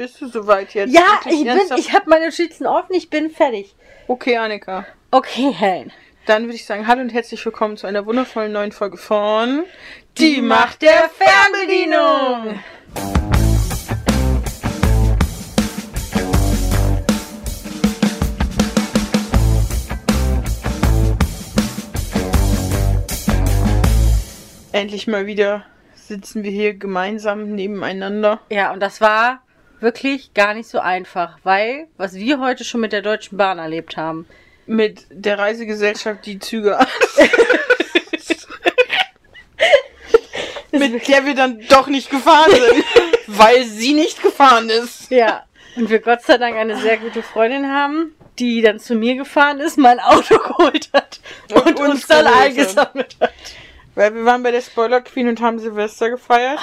Bist du soweit jetzt? Ja, ich bin, ich habe meine Notizen offen, ich bin fertig. Okay, Annika. Okay, Helen. Dann würde ich sagen, hallo und herzlich willkommen zu einer wundervollen neuen Folge von Die Macht der Fernbedienung. Endlich mal wieder sitzen wir hier gemeinsam nebeneinander. Ja, und das war wirklich gar nicht so einfach, weil was wir heute schon mit der Deutschen Bahn erlebt haben. Mit der Reisegesellschaft die Züge mit der wir dann doch nicht gefahren sind, weil sie nicht gefahren ist. Ja. Und wir Gott sei Dank eine sehr gute Freundin haben, die dann zu mir gefahren ist, mein Auto geholt hat und, Und uns, uns dann eingesammelt hat. Weil wir waren bei der Spoiler Queen und haben Silvester gefeiert.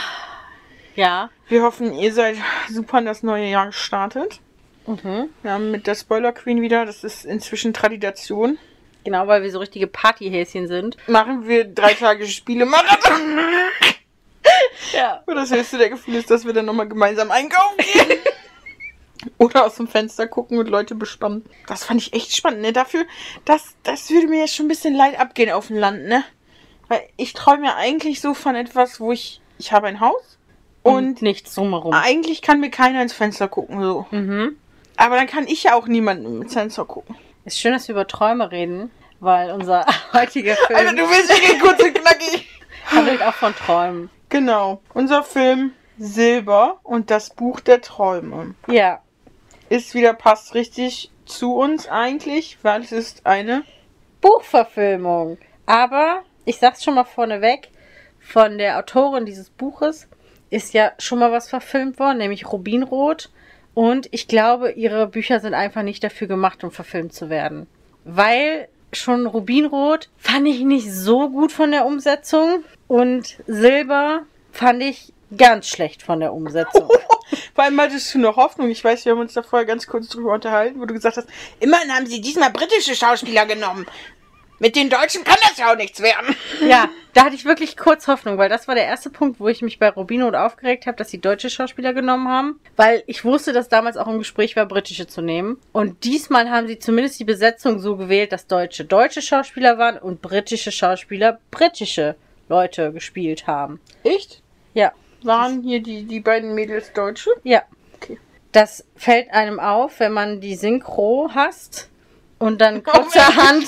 Ja. Wir hoffen, ihr seid super in das neue Jahr gestartet. Mhm. Wir haben mit der Spoiler Queen wieder, das ist inzwischen Tradition, Genau, weil wir so richtige Partyhäschen sind. machen wir drei Tage Spielemarathon. Ja. Und das höchste der Gefühle ist, dass wir dann nochmal gemeinsam einkaufen gehen. Oder aus dem Fenster gucken und Leute bespannen. Das fand ich echt spannend, ne? Dafür, das, das würde mir jetzt schon ein bisschen leid abgehen auf dem Land, ne? Weil ich träume ja eigentlich so von etwas, wo ich, ich habe ein Haus Und, nichts drumherum. eigentlich kann mir keiner ins Fenster gucken, so. Mhm. Aber dann kann ich ja auch niemanden ins Fenster gucken. Ist schön, dass wir über Träume reden, weil unser heutiger Film Alter, du willst wirklich kurz und knackig. handelt auch von Träumen. Genau. Unser Film Silber und das Buch der Träume. Ja. ist wieder passt richtig zu uns eigentlich, weil es ist eine Buchverfilmung. Aber ich sag's schon mal vorneweg, von der Autorin dieses Buches ist ja schon mal was verfilmt worden, nämlich Rubinrot. Und ich glaube, ihre Bücher sind einfach nicht dafür gemacht, um verfilmt zu werden. Weil schon Rubinrot fand ich nicht so gut von der Umsetzung und Silber fand ich ganz schlecht von der Umsetzung. Vor allem hattest du noch Hoffnung. Ich weiß, wir haben uns da vorher ganz kurz drüber unterhalten, wo du gesagt hast, immerhin haben sie diesmal britische Schauspieler genommen. Mit den Deutschen kann das ja auch nichts werden. Ja, da hatte ich wirklich kurz Hoffnung, weil das war der erste Punkt, wo ich mich bei Rubinrot aufgeregt habe, dass sie deutsche Schauspieler genommen haben, weil ich wusste, dass damals auch im Gespräch war, britische zu nehmen. Und diesmal haben sie zumindest die Besetzung so gewählt, dass deutsche deutsche Schauspieler waren und britische Schauspieler britische Leute gespielt haben. Echt? Ja, Waren hier die, die beiden Mädels Deutsche? ja. Okay. Das fällt einem auf, wenn man die Synchro hasst und dann kurzerhand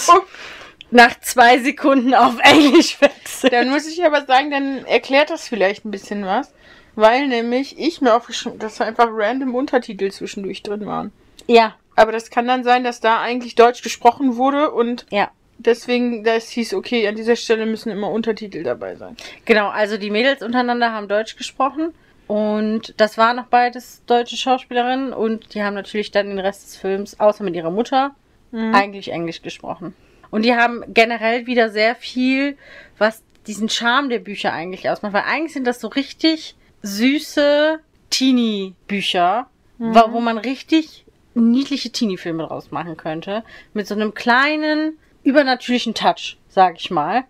nach zwei Sekunden auf Englisch wechselt. Dann muss ich aber sagen, dann erklärt das vielleicht ein bisschen was. Weil nämlich ich mir aufgeschrieben, dass da einfach random Untertitel zwischendurch drin waren. Ja, Aber das kann dann sein, dass da eigentlich Deutsch gesprochen wurde und ja. deswegen das hieß, okay, an dieser Stelle müssen immer Untertitel dabei sein. Genau, also die Mädels untereinander haben Deutsch gesprochen. Und das waren noch beides deutsche Schauspielerinnen. Und die haben natürlich dann den Rest des Films, außer mit ihrer Mutter, eigentlich Englisch gesprochen. Und die haben generell wieder sehr viel, was diesen Charme der Bücher eigentlich ausmacht. Weil eigentlich sind das so richtig süße Teenie-Bücher, wo, wo man richtig niedliche Teenie-Filme draus machen könnte. Mit so einem kleinen, übernatürlichen Touch, sag ich mal.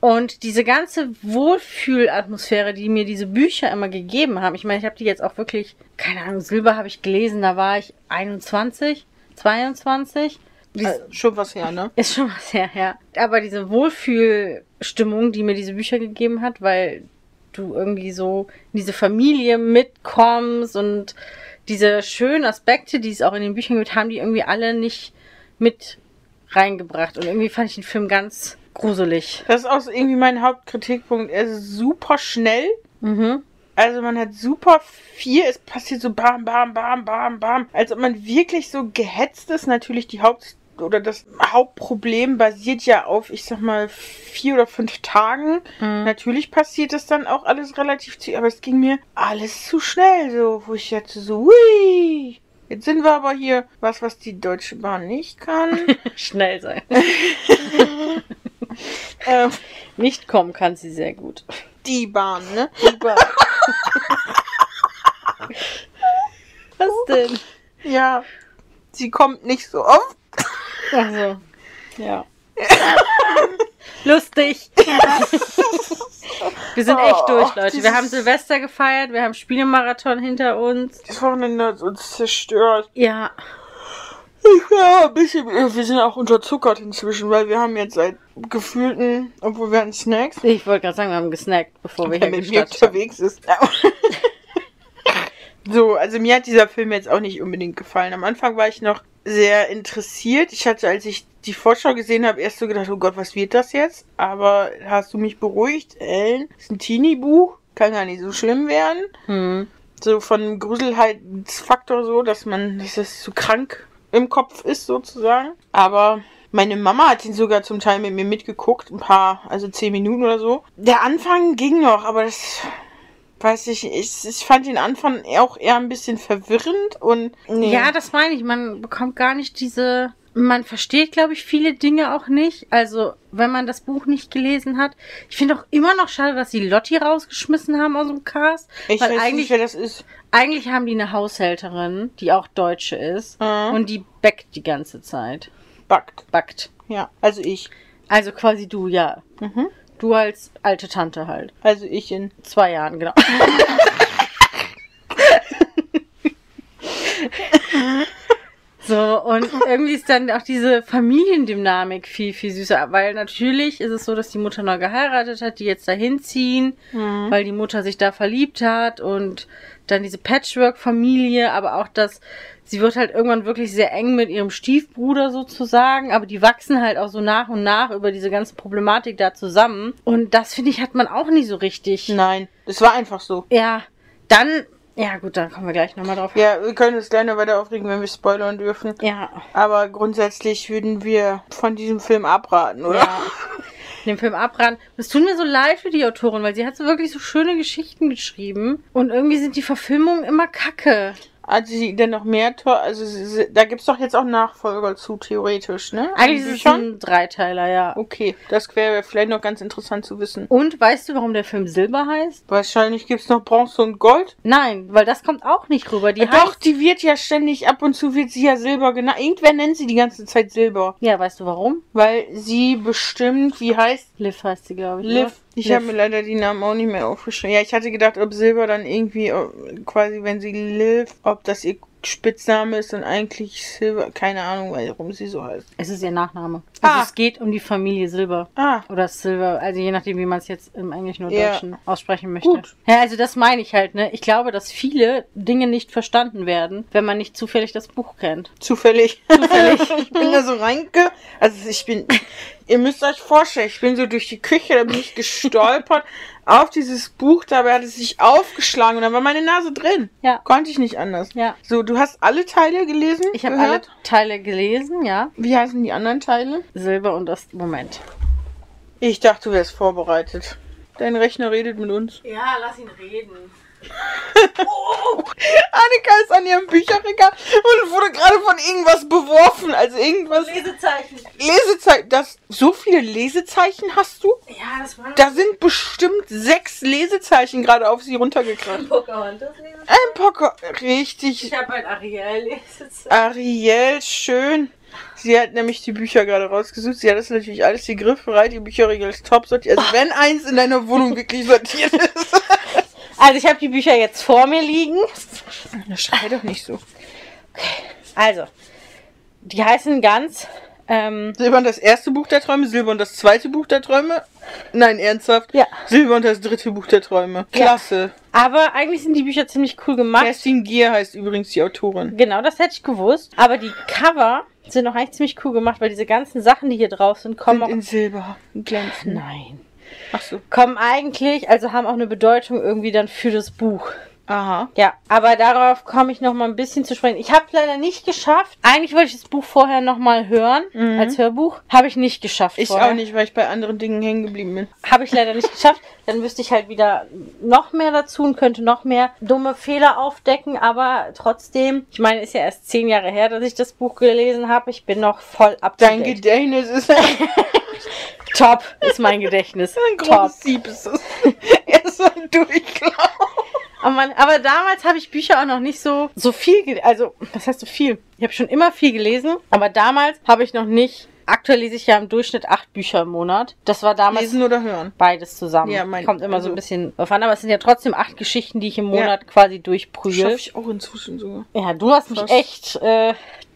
Und diese ganze Wohlfühlatmosphäre, die mir diese Bücher immer gegeben haben, ich meine, ich habe die jetzt auch wirklich, keine Ahnung, Silber habe ich gelesen, da war ich 21, 22. Dies- Also, schon was her, ne? ist schon was her, ja. Aber diese Wohlfühlstimmung, die mir diese Bücher gegeben hat, weil du irgendwie so in diese Familie mitkommst und diese schönen Aspekte, die es auch in den Büchern gibt, haben die irgendwie alle nicht mit reingebracht. Und irgendwie fand ich den Film ganz gruselig. Das ist auch irgendwie mein Hauptkritikpunkt. Er ist super schnell. Mhm. Also man hat super viel. Es passiert so bam, bam, bam, bam, bam. Als ob man wirklich so gehetzt ist. Natürlich die Haupt- oder das Hauptproblem basiert ja auf, ich sag mal, vier oder fünf Tagen. Natürlich passiert das dann auch alles relativ zu, aber es ging mir alles zu schnell, so, wo ich jetzt so, hui. Jetzt sind wir aber hier, was, was die Deutsche Bahn nicht kann. Schnell sein. ähm, Nicht kommen kann sie sehr gut. die Bahn, ne? Super. Was denn? Ja, sie kommt nicht so oft. Also, ja. Lustig. Wir sind echt Oh, durch, Leute. Wir haben Silvester gefeiert, wir haben Spielemarathon hinter uns. Das Wochenende hat uns zerstört. Ja. Ja, ein bisschen. Wir sind auch unterzuckert inzwischen, weil wir haben jetzt seit gefühlten, obwohl wir hatten Snacks, Ich wollte gerade sagen, wir haben gesnackt, bevor wir hier mit mir unterwegs ist. so, also mir hat dieser Film jetzt auch nicht unbedingt gefallen. Am Anfang war ich noch sehr interessiert. Ich hatte, als ich die Vorschau gesehen habe, erst so gedacht, oh Gott, was wird das jetzt? Aber hast du mich beruhigt? Ellen, ist ein Teenie-Buch, kann gar nicht so schlimm werden. Hm. so von Gruselheitsfaktor so, dass man, dass das so krank im Kopf ist sozusagen. Aber meine Mama hat ihn sogar zum Teil mit mir mitgeguckt, ein paar, also zehn Minuten oder so. Der Anfang ging noch, aber das weiß ich, ich, ich fand den Anfang auch eher ein bisschen verwirrend und nee. Ja, das meine ich. Man bekommt gar nicht diese. Man versteht, glaube ich, viele Dinge auch nicht. Also, wenn man das Buch nicht gelesen hat. Ich finde auch immer noch schade, dass sie Lotti rausgeschmissen haben aus dem Cast. ich weil weiß eigentlich, nicht, wer das ist. eigentlich haben die eine Haushälterin, die auch Deutsche ist. Mhm. Und die backt die ganze Zeit. Backt. Backt. Ja, also ich. Also quasi du, ja. Mhm. Du als alte Tante halt. Also ich in. Zwei Jahren, genau. So, und irgendwie ist dann auch diese Familiendynamik viel, viel süßer. Weil natürlich ist es so, dass die Mutter neu geheiratet hat, die jetzt dahin ziehen, Mhm. weil die Mutter sich da verliebt hat und dann diese Patchwork-Familie, aber auch das, sie wird halt irgendwann wirklich sehr eng mit ihrem Stiefbruder sozusagen, aber die wachsen halt auch so nach und nach über diese ganze Problematik da zusammen. Und das finde ich, hat man auch nie so richtig. Nein, das war einfach so. Ja, dann, ja gut, dann kommen wir gleich nochmal drauf. Ja, wir können uns gerne weiter aufregen, wenn wir spoilern dürfen. Ja. Aber grundsätzlich würden wir von diesem Film abraten, oder? Ja. Den Film abraten. Es tut mir so leid für die Autorin, weil sie hat so wirklich so schöne Geschichten geschrieben. Und irgendwie sind die Verfilmungen immer kacke. Hat sie denn noch mehr Tor? Also sie, da gibt's doch jetzt auch Nachfolger zu, theoretisch, ne? Eigentlich ist es Büchern? ein Dreiteiler, ja. Okay, das wäre vielleicht noch ganz interessant zu wissen. Und weißt du, warum der Film Silber heißt? Wahrscheinlich gibt's noch Bronze und Gold. Nein, weil das kommt auch nicht rüber. Die Doch, heißt. die wird ja ständig, ab und zu wird sie ja Silber genannt. Irgendwer nennt sie die ganze Zeit Silber. Ja, weißt du warum? Weil sie bestimmt, wie heißt Liv heißt sie, glaube ich. Liv. Ich habe mir leider die Namen auch nicht mehr aufgeschrieben. Ja, ich hatte gedacht, ob Silber dann irgendwie, äh, quasi, wenn sie Liv, ob das ihr Spitzname ist und eigentlich Silber. Keine Ahnung, warum sie so heißt. Es ist ihr Nachname. Also Ah. es geht um die Familie Silber. Ah, Oder Silver, also je nachdem, wie man es jetzt im Englischen oder Ja. Deutschen aussprechen möchte. Gut. Ja, also das meine ich halt, ne? Ich glaube, dass viele Dinge nicht verstanden werden, wenn man nicht zufällig das Buch kennt. zufällig. Zufällig. ich bin da so reinge... Also ich bin... Ihr müsst euch vorstellen, ich bin so durch die Küche, da bin ich gestolpert auf dieses Buch, dabei hat es sich aufgeschlagen und da war meine Nase drin. Ja. Konnte ich nicht anders. Ja. So, du hast alle Teile gelesen? Ich habe alle? Teile gelesen, ja. Wie heißen die anderen Teile? Silber und das Moment. Ich dachte, du wärst vorbereitet. Dein Rechner redet mit uns. Ja, lass ihn reden. Annika ist an ihrem Bücherregal und wurde gerade von irgendwas beworfen. Also irgendwas. Lesezeichen. Lesezeichen. Das, so viele Lesezeichen hast du? Ja, das war Da sind bestimmt sechs Lesezeichen gerade auf sie runtergekracht. Pocahontas Lesezeichen. Ein Pocker. Richtig. Ich habe ein Ariel Lesezeichen. Ariel, schön. Sie hat nämlich die Bücher gerade rausgesucht. Sie hat das natürlich alles hier griffbereit. Die Bücherregel ist top sortiert. Also wenn eins in deiner Wohnung wirklich sortiert ist. Also ich habe die Bücher jetzt vor mir liegen. Schrei doch nicht so. Also, die heißen ganz ähm, Silber und das erste Buch der Träume, Silber und das zweite Buch der Träume. Nein, ernsthaft. Ja. Silber und das dritte Buch der Träume. Klasse. Aber eigentlich sind die Bücher ziemlich cool gemacht. Kerstin Gier heißt übrigens die Autorin. Genau, das hätte ich gewusst. Aber die Cover sind auch eigentlich ziemlich cool gemacht, weil diese ganzen Sachen, die hier drauf sind, kommen Sind auch. in Silber glänzen. Nein. Ach so. Kommen eigentlich, also haben auch eine Bedeutung irgendwie dann für das Buch. Aha. Ja, aber darauf komme ich noch mal ein bisschen zu sprechen. Ich habe leider nicht geschafft. Eigentlich wollte ich das Buch vorher noch mal hören als Hörbuch. Habe ich nicht geschafft. Ich vorher. auch nicht, weil ich bei anderen Dingen hängen geblieben bin. Habe ich leider nicht geschafft. Dann müsste ich halt wieder noch mehr dazu und könnte noch mehr dumme Fehler aufdecken. Aber trotzdem, ich meine, ist ja erst zehn Jahre her, dass ich das Buch gelesen habe. Ich bin noch voll up to Dein. Gedächtnis ist ein Top ist mein Gedächtnis. Top. großes Sieb. Ist es. Er ist so ein Durchlauf. Aber, man, aber damals habe ich Bücher auch noch nicht so, so viel, also, was heißt so viel? Ich habe schon immer viel gelesen, aber damals habe ich noch nicht aktuell lese ich ja im Durchschnitt acht Bücher im Monat. Das war damals Lesen oder hören? beides zusammen. Ja, mein- Kommt immer so also- ein bisschen drauf an, aber es sind ja trotzdem acht Geschichten, die ich im Ja. Monat quasi Schaffe durchprügel. ich auch inzwischen sogar. Ja, du hast mich Krass. echt äh,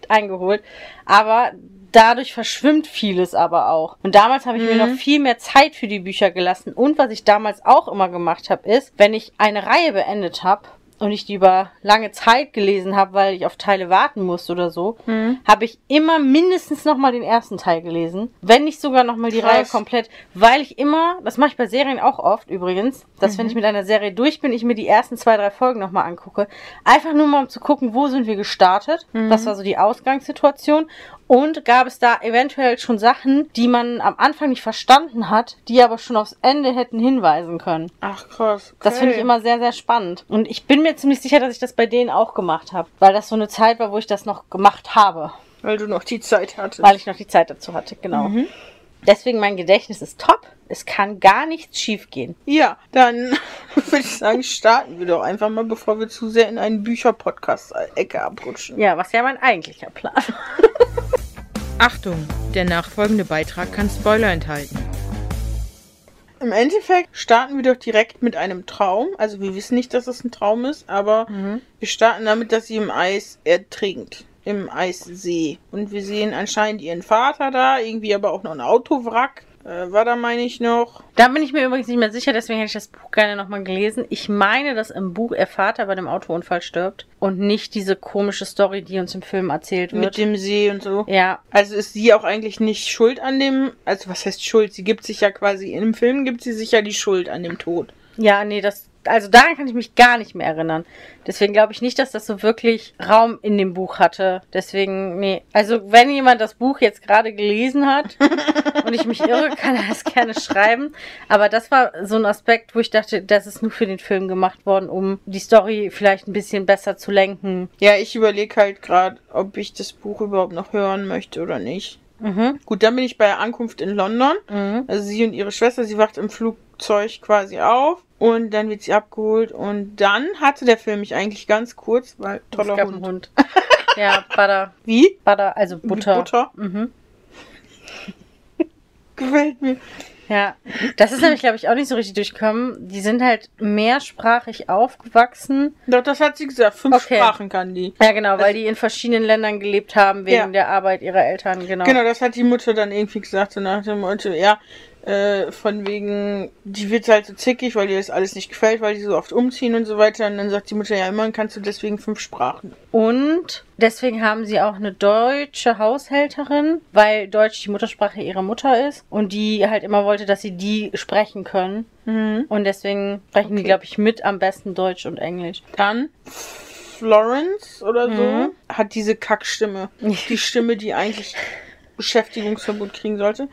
eingeholt. Aber dadurch verschwimmt vieles aber auch. Und damals habe ich mir Mhm. noch viel mehr Zeit für die Bücher gelassen. Und was ich damals auch immer gemacht habe, ist, wenn ich eine Reihe beendet habe und ich die über lange Zeit gelesen habe, weil ich auf Teile warten musste oder so, Mhm. habe ich immer mindestens noch mal den ersten Teil gelesen, wenn nicht sogar noch mal die Krass. Reihe komplett, weil ich immer, das mache ich bei Serien auch oft übrigens, dass Mhm. wenn ich mit einer Serie durch bin, ich mir die ersten zwei, drei Folgen noch mal angucke, einfach nur mal um zu gucken, wo sind wir gestartet, Mhm. das war so die Ausgangssituation und gab es da eventuell schon Sachen, die man am Anfang nicht verstanden hat, die aber schon aufs Ende hätten hinweisen können. Ach krass. Das finde ich Okay. immer sehr, sehr spannend. Und ich bin mir ziemlich sicher, dass ich das bei denen auch gemacht habe, weil das so eine Zeit war, wo ich das noch gemacht habe. Weil du noch die Zeit hattest. Weil ich noch die Zeit dazu hatte, genau. Mhm. Deswegen mein Gedächtnis ist top. Es kann gar nichts schief gehen. Ja, dann würde ich sagen, starten wir doch einfach mal, bevor wir zu sehr in einen Bücher-Podcast-Ecke abrutschen. Ja, was ja mein eigentlicher Plan. Achtung, der nachfolgende Beitrag kann Spoiler enthalten. Im Endeffekt starten wir doch direkt mit einem Traum. Also wir wissen nicht, dass es ein Traum ist, aber wir starten damit, dass sie im Eis ertrinkt. Im Eissee. Und wir sehen anscheinend ihren Vater da, irgendwie aber auch noch ein Autowrack. Äh, war da, meine ich noch. Da bin ich mir übrigens nicht mehr sicher, deswegen hätte ich das Buch gerne nochmal gelesen. Ich meine, dass im Buch ihr Vater bei dem Autounfall stirbt und nicht diese komische Story, die uns im Film erzählt Mit wird. dem See und so. ja, Also ist sie auch eigentlich nicht schuld an dem, also was heißt Schuld? Sie gibt sich ja quasi, im Film gibt sie sich ja die Schuld an dem Tod. ja, nee, das, also daran kann ich mich gar nicht mehr erinnern. Deswegen glaube ich nicht, dass das so wirklich Raum in dem Buch hatte. Deswegen, nee. Also, wenn jemand das Buch jetzt gerade gelesen hat und ich mich irre, kann er das gerne schreiben. Aber das war so ein Aspekt, wo ich dachte, das ist nur für den Film gemacht worden, um die Story vielleicht ein bisschen besser zu lenken. Ja, ich überlege halt gerade, ob ich das Buch überhaupt noch hören möchte oder nicht. Mhm. Gut, dann bin ich bei Ankunft in London. Mhm. Also sie und ihre Schwester, sie wacht im Flugzeug quasi auf und dann wird sie abgeholt und dann hatte der Film mich eigentlich ganz kurz, weil toller es gab Hund. einen Hund. ja, Butter. Wie? Butter, also Wie Butter. Butter? Mhm. Gefällt mir. Ja, das ist nämlich, glaube ich, auch nicht so richtig durchgekommen. Die sind halt mehrsprachig aufgewachsen. Doch, das hat sie gesagt. Fünf Okay. Sprachen kann die. Ja, genau, weil die in verschiedenen Ländern gelebt haben wegen Ja. der Arbeit ihrer Eltern, genau. Genau, das hat die Mutter dann irgendwie gesagt, so nach dem Motto, ja, äh, von wegen, die wird halt so zickig, weil ihr das alles nicht gefällt, weil die so oft umziehen und so weiter. Und dann sagt die Mutter, ja, immerhin kannst du deswegen fünf Sprachen. Und deswegen haben sie auch eine deutsche Haushälterin, weil Deutsch die Muttersprache ihrer Mutter ist und die halt immer wollte, dass sie die sprechen können. Mhm. Und deswegen sprechen die, Okay. glaube ich, mit am besten Deutsch und Englisch. Dann Florence oder so Mhm. hat diese Kackstimme. Die Stimme, die eigentlich Beschäftigungsverbot kriegen sollte.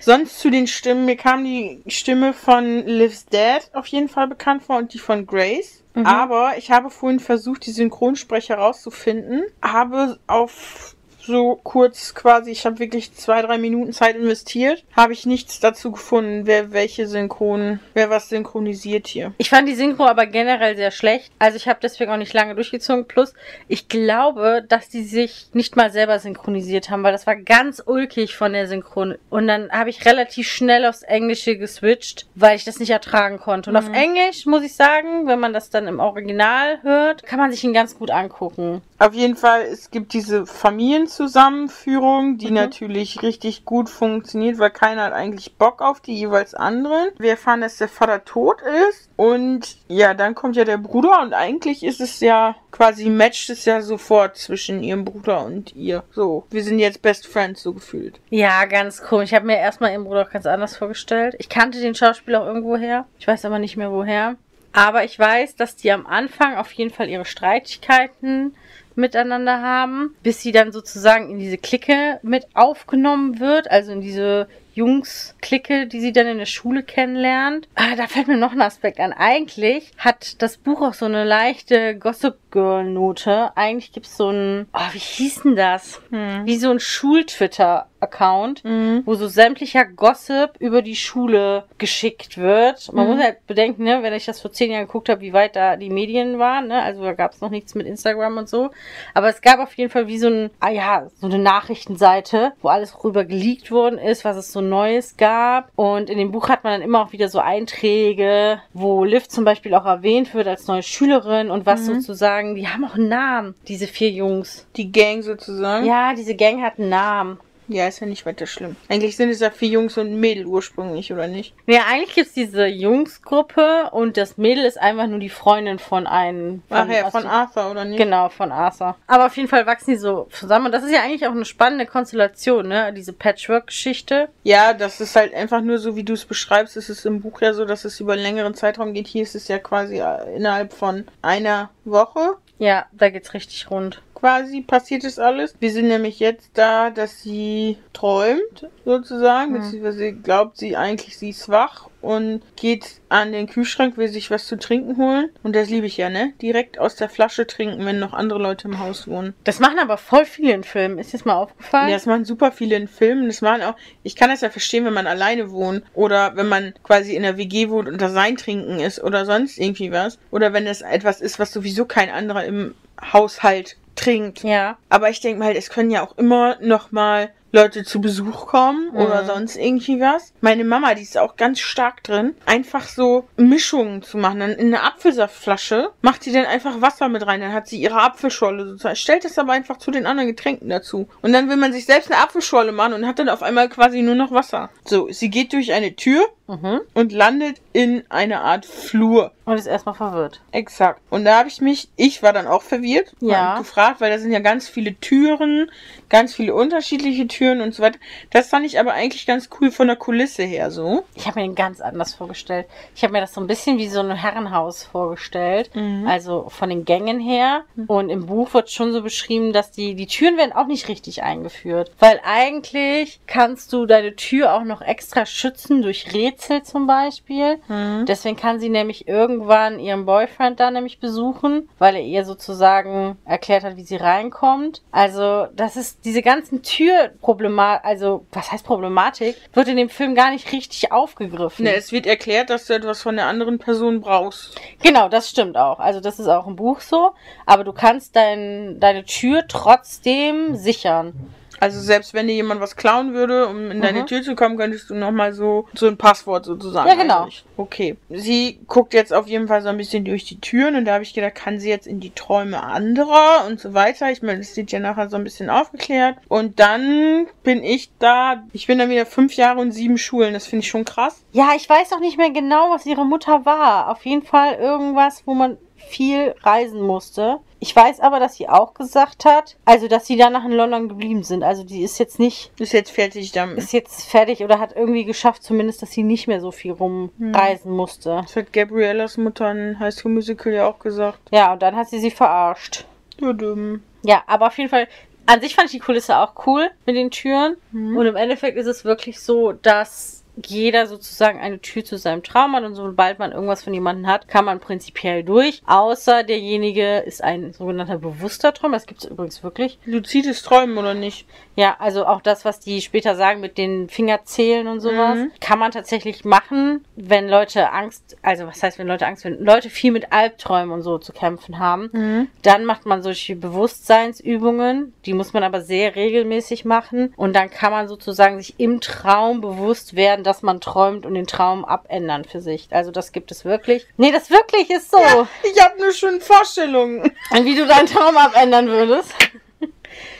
Sonst zu den Stimmen, mir kam die Stimme von Liv's Dad auf jeden Fall bekannt vor und die von Grace. Aber ich habe vorhin versucht, die Synchronsprecher rauszufinden, habe auf so kurz quasi, ich habe wirklich zwei, drei Minuten Zeit investiert, habe ich nichts dazu gefunden, wer welche Synchron, wer was synchronisiert hier. Ich fand die Synchro aber generell sehr schlecht. Also ich habe deswegen auch nicht lange durchgezogen. Plus, ich glaube, dass die sich nicht mal selber synchronisiert haben, weil das war ganz ulkig von der Synchron. Und dann habe ich relativ schnell aufs Englische geswitcht, weil ich das nicht ertragen konnte. Und auf Englisch muss ich sagen, wenn man das dann im Original hört, kann man sich ihn ganz gut angucken. Auf jeden Fall, es gibt diese Familienzusammenführung, die natürlich richtig gut funktioniert, weil keiner hat eigentlich Bock auf die jeweils anderen. Wir erfahren, dass der Vater tot ist und ja, dann kommt ja der Bruder und eigentlich ist es ja quasi matcht es ja sofort zwischen ihrem Bruder und ihr. So, wir sind jetzt Best Friends so gefühlt. Ja, ganz komisch. Ich habe mir erstmal ihren Bruder auch ganz anders vorgestellt. Ich kannte den Schauspieler auch irgendwo her. Ich weiß aber nicht mehr woher. Aber ich weiß, dass die am Anfang auf jeden Fall ihre Streitigkeiten miteinander haben, bis sie dann sozusagen in diese Clique mit aufgenommen wird, also in diese Jungs-Clique, die sie dann in der Schule kennenlernt. Ah, da fällt mir noch ein Aspekt an. Eigentlich hat das Buch auch so eine leichte Gossip Girl-Note. Eigentlich gibt's so ein, oh, wie hieß denn das? Wie so ein Schul-Twitter-Account, wo so sämtlicher Gossip über die Schule geschickt wird. Man muss halt bedenken, ne, wenn ich das vor zehn Jahren geguckt habe, wie weit da die Medien waren, ne? Also da gab's noch nichts mit Instagram und so. Aber es gab auf jeden Fall wie so ein, ah ja, so eine Nachrichtenseite, wo alles rüber geleakt worden ist, was es so Neues gab. Und in dem Buch hat man dann immer auch wieder so Einträge, wo Liv zum Beispiel auch erwähnt wird als neue Schülerin und was sozusagen, die haben auch einen Namen, diese vier Jungs. Die Gang sozusagen. Ja, diese Gang hat einen Namen. Ja, ist ja nicht weiter schlimm. Eigentlich sind es ja vier Jungs und ein Mädel ursprünglich, oder nicht? Ja, eigentlich gibt's diese Jungsgruppe und das Mädel ist einfach nur die Freundin von einem. Ach ja, von Arthur, oder nicht? Genau, von Arthur. Aber auf jeden Fall wachsen die so zusammen. Und das ist ja eigentlich auch eine spannende Konstellation, ne? Diese Patchwork-Geschichte. Ja, das ist halt einfach nur so, wie du es beschreibst. Es ist im Buch ja so, dass es über einen längeren Zeitraum geht. Hier ist es ja quasi äh, innerhalb von einer Woche Ja, da geht's richtig rund. Quasi passiert ist alles. Wir sind nämlich jetzt da, dass sie träumt, sozusagen, beziehungsweise sie glaubt sie eigentlich, sie ist wach und geht an den Kühlschrank, will sich was zu trinken holen. Und das liebe ich ja, ne? Direkt aus der Flasche trinken, wenn noch andere Leute im Haus wohnen. Das machen aber voll viele in Filmen. Ist das mal aufgefallen? Ja, das machen super viele in Filmen. Das machen auch, ich kann das ja verstehen, wenn man alleine wohnt oder wenn man quasi in der WG wohnt und da sein Trinken ist oder sonst irgendwie was. Oder wenn es etwas ist, was sowieso kein anderer im Haushalt trinkt. Ja. Aber ich denke mal, es können ja auch immer noch mal Leute zu Besuch kommen oder Mhm. sonst irgendwie was. Meine Mama, die ist auch ganz stark drin, einfach so Mischungen zu machen. Dann in eine Apfelsaftflasche macht sie dann einfach Wasser mit rein. Dann hat sie ihre Apfelschorle sozusagen. Stellt das aber einfach zu den anderen Getränken dazu. Und dann will man sich selbst eine Apfelschorle machen und hat dann auf einmal quasi nur noch Wasser. So, sie geht durch eine Tür Mhm. und landet in eine Art Flur. Und ist erstmal verwirrt. Exakt. Und da habe ich mich, ich war dann auch verwirrt, Ja. und gefragt, weil da sind ja ganz viele Türen, ganz viele unterschiedliche Türen und so weiter. Das fand ich aber eigentlich ganz cool von der Kulisse her so. Ich habe mir den ganz anders vorgestellt. Ich habe mir das so ein bisschen wie so ein Herrenhaus vorgestellt. Mhm. Also von den Gängen her. Und im Buch wird schon so beschrieben, dass die, die Türen werden auch nicht richtig eingeführt. Weil eigentlich kannst du deine Tür auch noch extra schützen durch Rätsel zum Beispiel. Mhm. Deswegen kann sie nämlich irgendwann ihren Boyfriend da nämlich besuchen, weil er ihr sozusagen erklärt hat, wie sie reinkommt. Also, das ist diese ganzen Türproblematik, also, was heißt Problematik, wird in dem Film gar nicht richtig aufgegriffen. Ne, es wird erklärt, dass du etwas von der anderen Person brauchst. Genau, das stimmt auch. Also, das ist auch im Buch so. Aber du kannst dein, deine Tür trotzdem sichern. Also selbst wenn dir jemand was klauen würde, um in deine Mhm. Tür zu kommen, könntest du nochmal so, so ein Passwort sozusagen. Ja, genau. einrichten. Okay. Sie guckt jetzt auf jeden Fall so ein bisschen durch die Türen und da habe ich gedacht, kann sie jetzt in die Träume anderer und so weiter. Ich meine, das wird ja nachher so ein bisschen aufgeklärt. Und dann bin ich da, ich bin dann wieder fünf Jahre und sieben Schulen. Das finde ich schon krass. Ja, ich weiß auch nicht mehr genau, was ihre Mutter war. Auf jeden Fall irgendwas, wo man viel reisen musste. Ich weiß aber, dass sie auch gesagt hat, also dass sie danach in London geblieben sind. Also die ist jetzt nicht, Ist jetzt fertig damit. ist jetzt fertig oder hat irgendwie geschafft, zumindest, dass sie nicht mehr so viel rumreisen musste. Das hat Gabriellas Mutter in High School Musical ja auch gesagt. Ja, und dann hat sie sie verarscht. Ja, dumm. Ja, aber auf jeden Fall, an sich fand ich die Kulisse auch cool mit den Türen. Und im Endeffekt ist es wirklich so, dass jeder sozusagen eine Tür zu seinem Traum hat und sobald man irgendwas von jemandem hat, kann man prinzipiell durch. Außer derjenige ist ein sogenannter bewusster Traum. Das gibt es übrigens wirklich. Luzides Träumen oder nicht? Ja, also auch das, was die später sagen mit den Fingerzählen und sowas, Mhm. kann man tatsächlich machen, wenn Leute Angst, also was heißt, wenn Leute Angst, wenn Leute viel mit Albträumen und so zu kämpfen haben, dann macht man solche Bewusstseinsübungen, die muss man aber sehr regelmäßig machen und dann kann man sozusagen sich im Traum bewusst werden, dass man träumt und den Traum abändern für sich. Also das gibt es wirklich. Nee, das wirklich ist so. Ich habe nur schon Vorstellungen. Und wie du deinen Traum abändern würdest.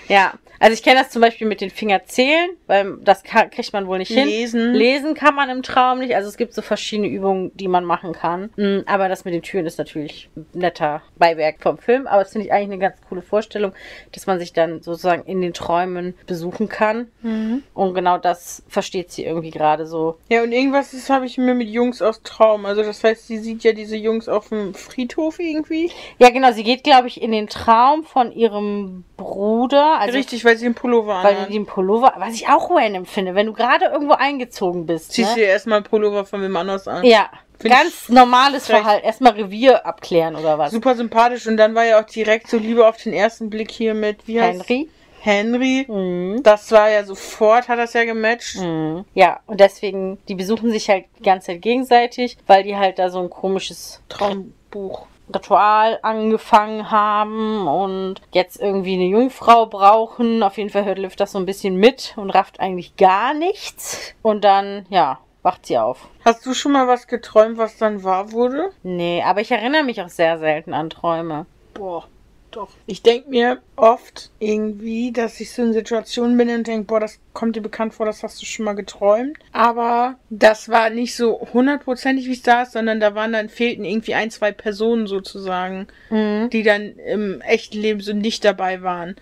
ja. Also ich kenne das zum Beispiel mit den Fingerzählen, weil das kann, kriegt man wohl nicht hin. Lesen. Lesen kann man im Traum nicht. Also es gibt so verschiedene Übungen, die man machen kann. Mm, Aber das mit den Türen ist natürlich ein netter Beiwerk vom Film. Aber das finde ich eigentlich eine ganz coole Vorstellung, dass man sich dann sozusagen in den Träumen besuchen kann. Und genau das versteht sie irgendwie gerade so. Ja, und irgendwas habe ich mir mit Jungs aus Traum. Also das heißt, sie sieht ja diese Jungs auf dem Friedhof irgendwie. Ja, genau. Sie geht, glaube ich, in den Traum von ihrem Bruder. Also Richtig, weil sie einen Pullover Weil anhat. die einen Pullover, was ich auch random finde, wenn du gerade irgendwo eingezogen bist. Ziehst du Ne? dir erstmal einen Pullover von wem anders an. Ja, Find ganz normales recht. Verhalten. Erstmal Revier abklären oder was. Super sympathisch. Und dann war ja auch direkt so Liebe auf den ersten Blick hier mit, wie heißt Henry. Henry. Mhm. Das war ja sofort, hat das ja gematcht. Mhm. Ja, und deswegen, die besuchen sich halt die ganze Zeit gegenseitig, weil die halt da so ein komisches Traumbuch. Ritual angefangen haben und jetzt irgendwie eine Jungfrau brauchen. Auf jeden Fall hört Liv das so ein bisschen mit und rafft eigentlich gar nichts. Und dann, ja, wacht sie auf. Hast du schon mal was geträumt, was dann wahr wurde? Nee, aber ich erinnere mich auch sehr selten an Träume. Boah, doch. Ich denke mir oft irgendwie, dass ich so in Situationen bin und denke, boah, das kommt dir bekannt vor, das hast du schon mal geträumt. Aber das war nicht so hundertprozentig, wie es da ist, sondern da waren dann, fehlten irgendwie ein, zwei Personen sozusagen, die dann im echten Leben so nicht dabei waren.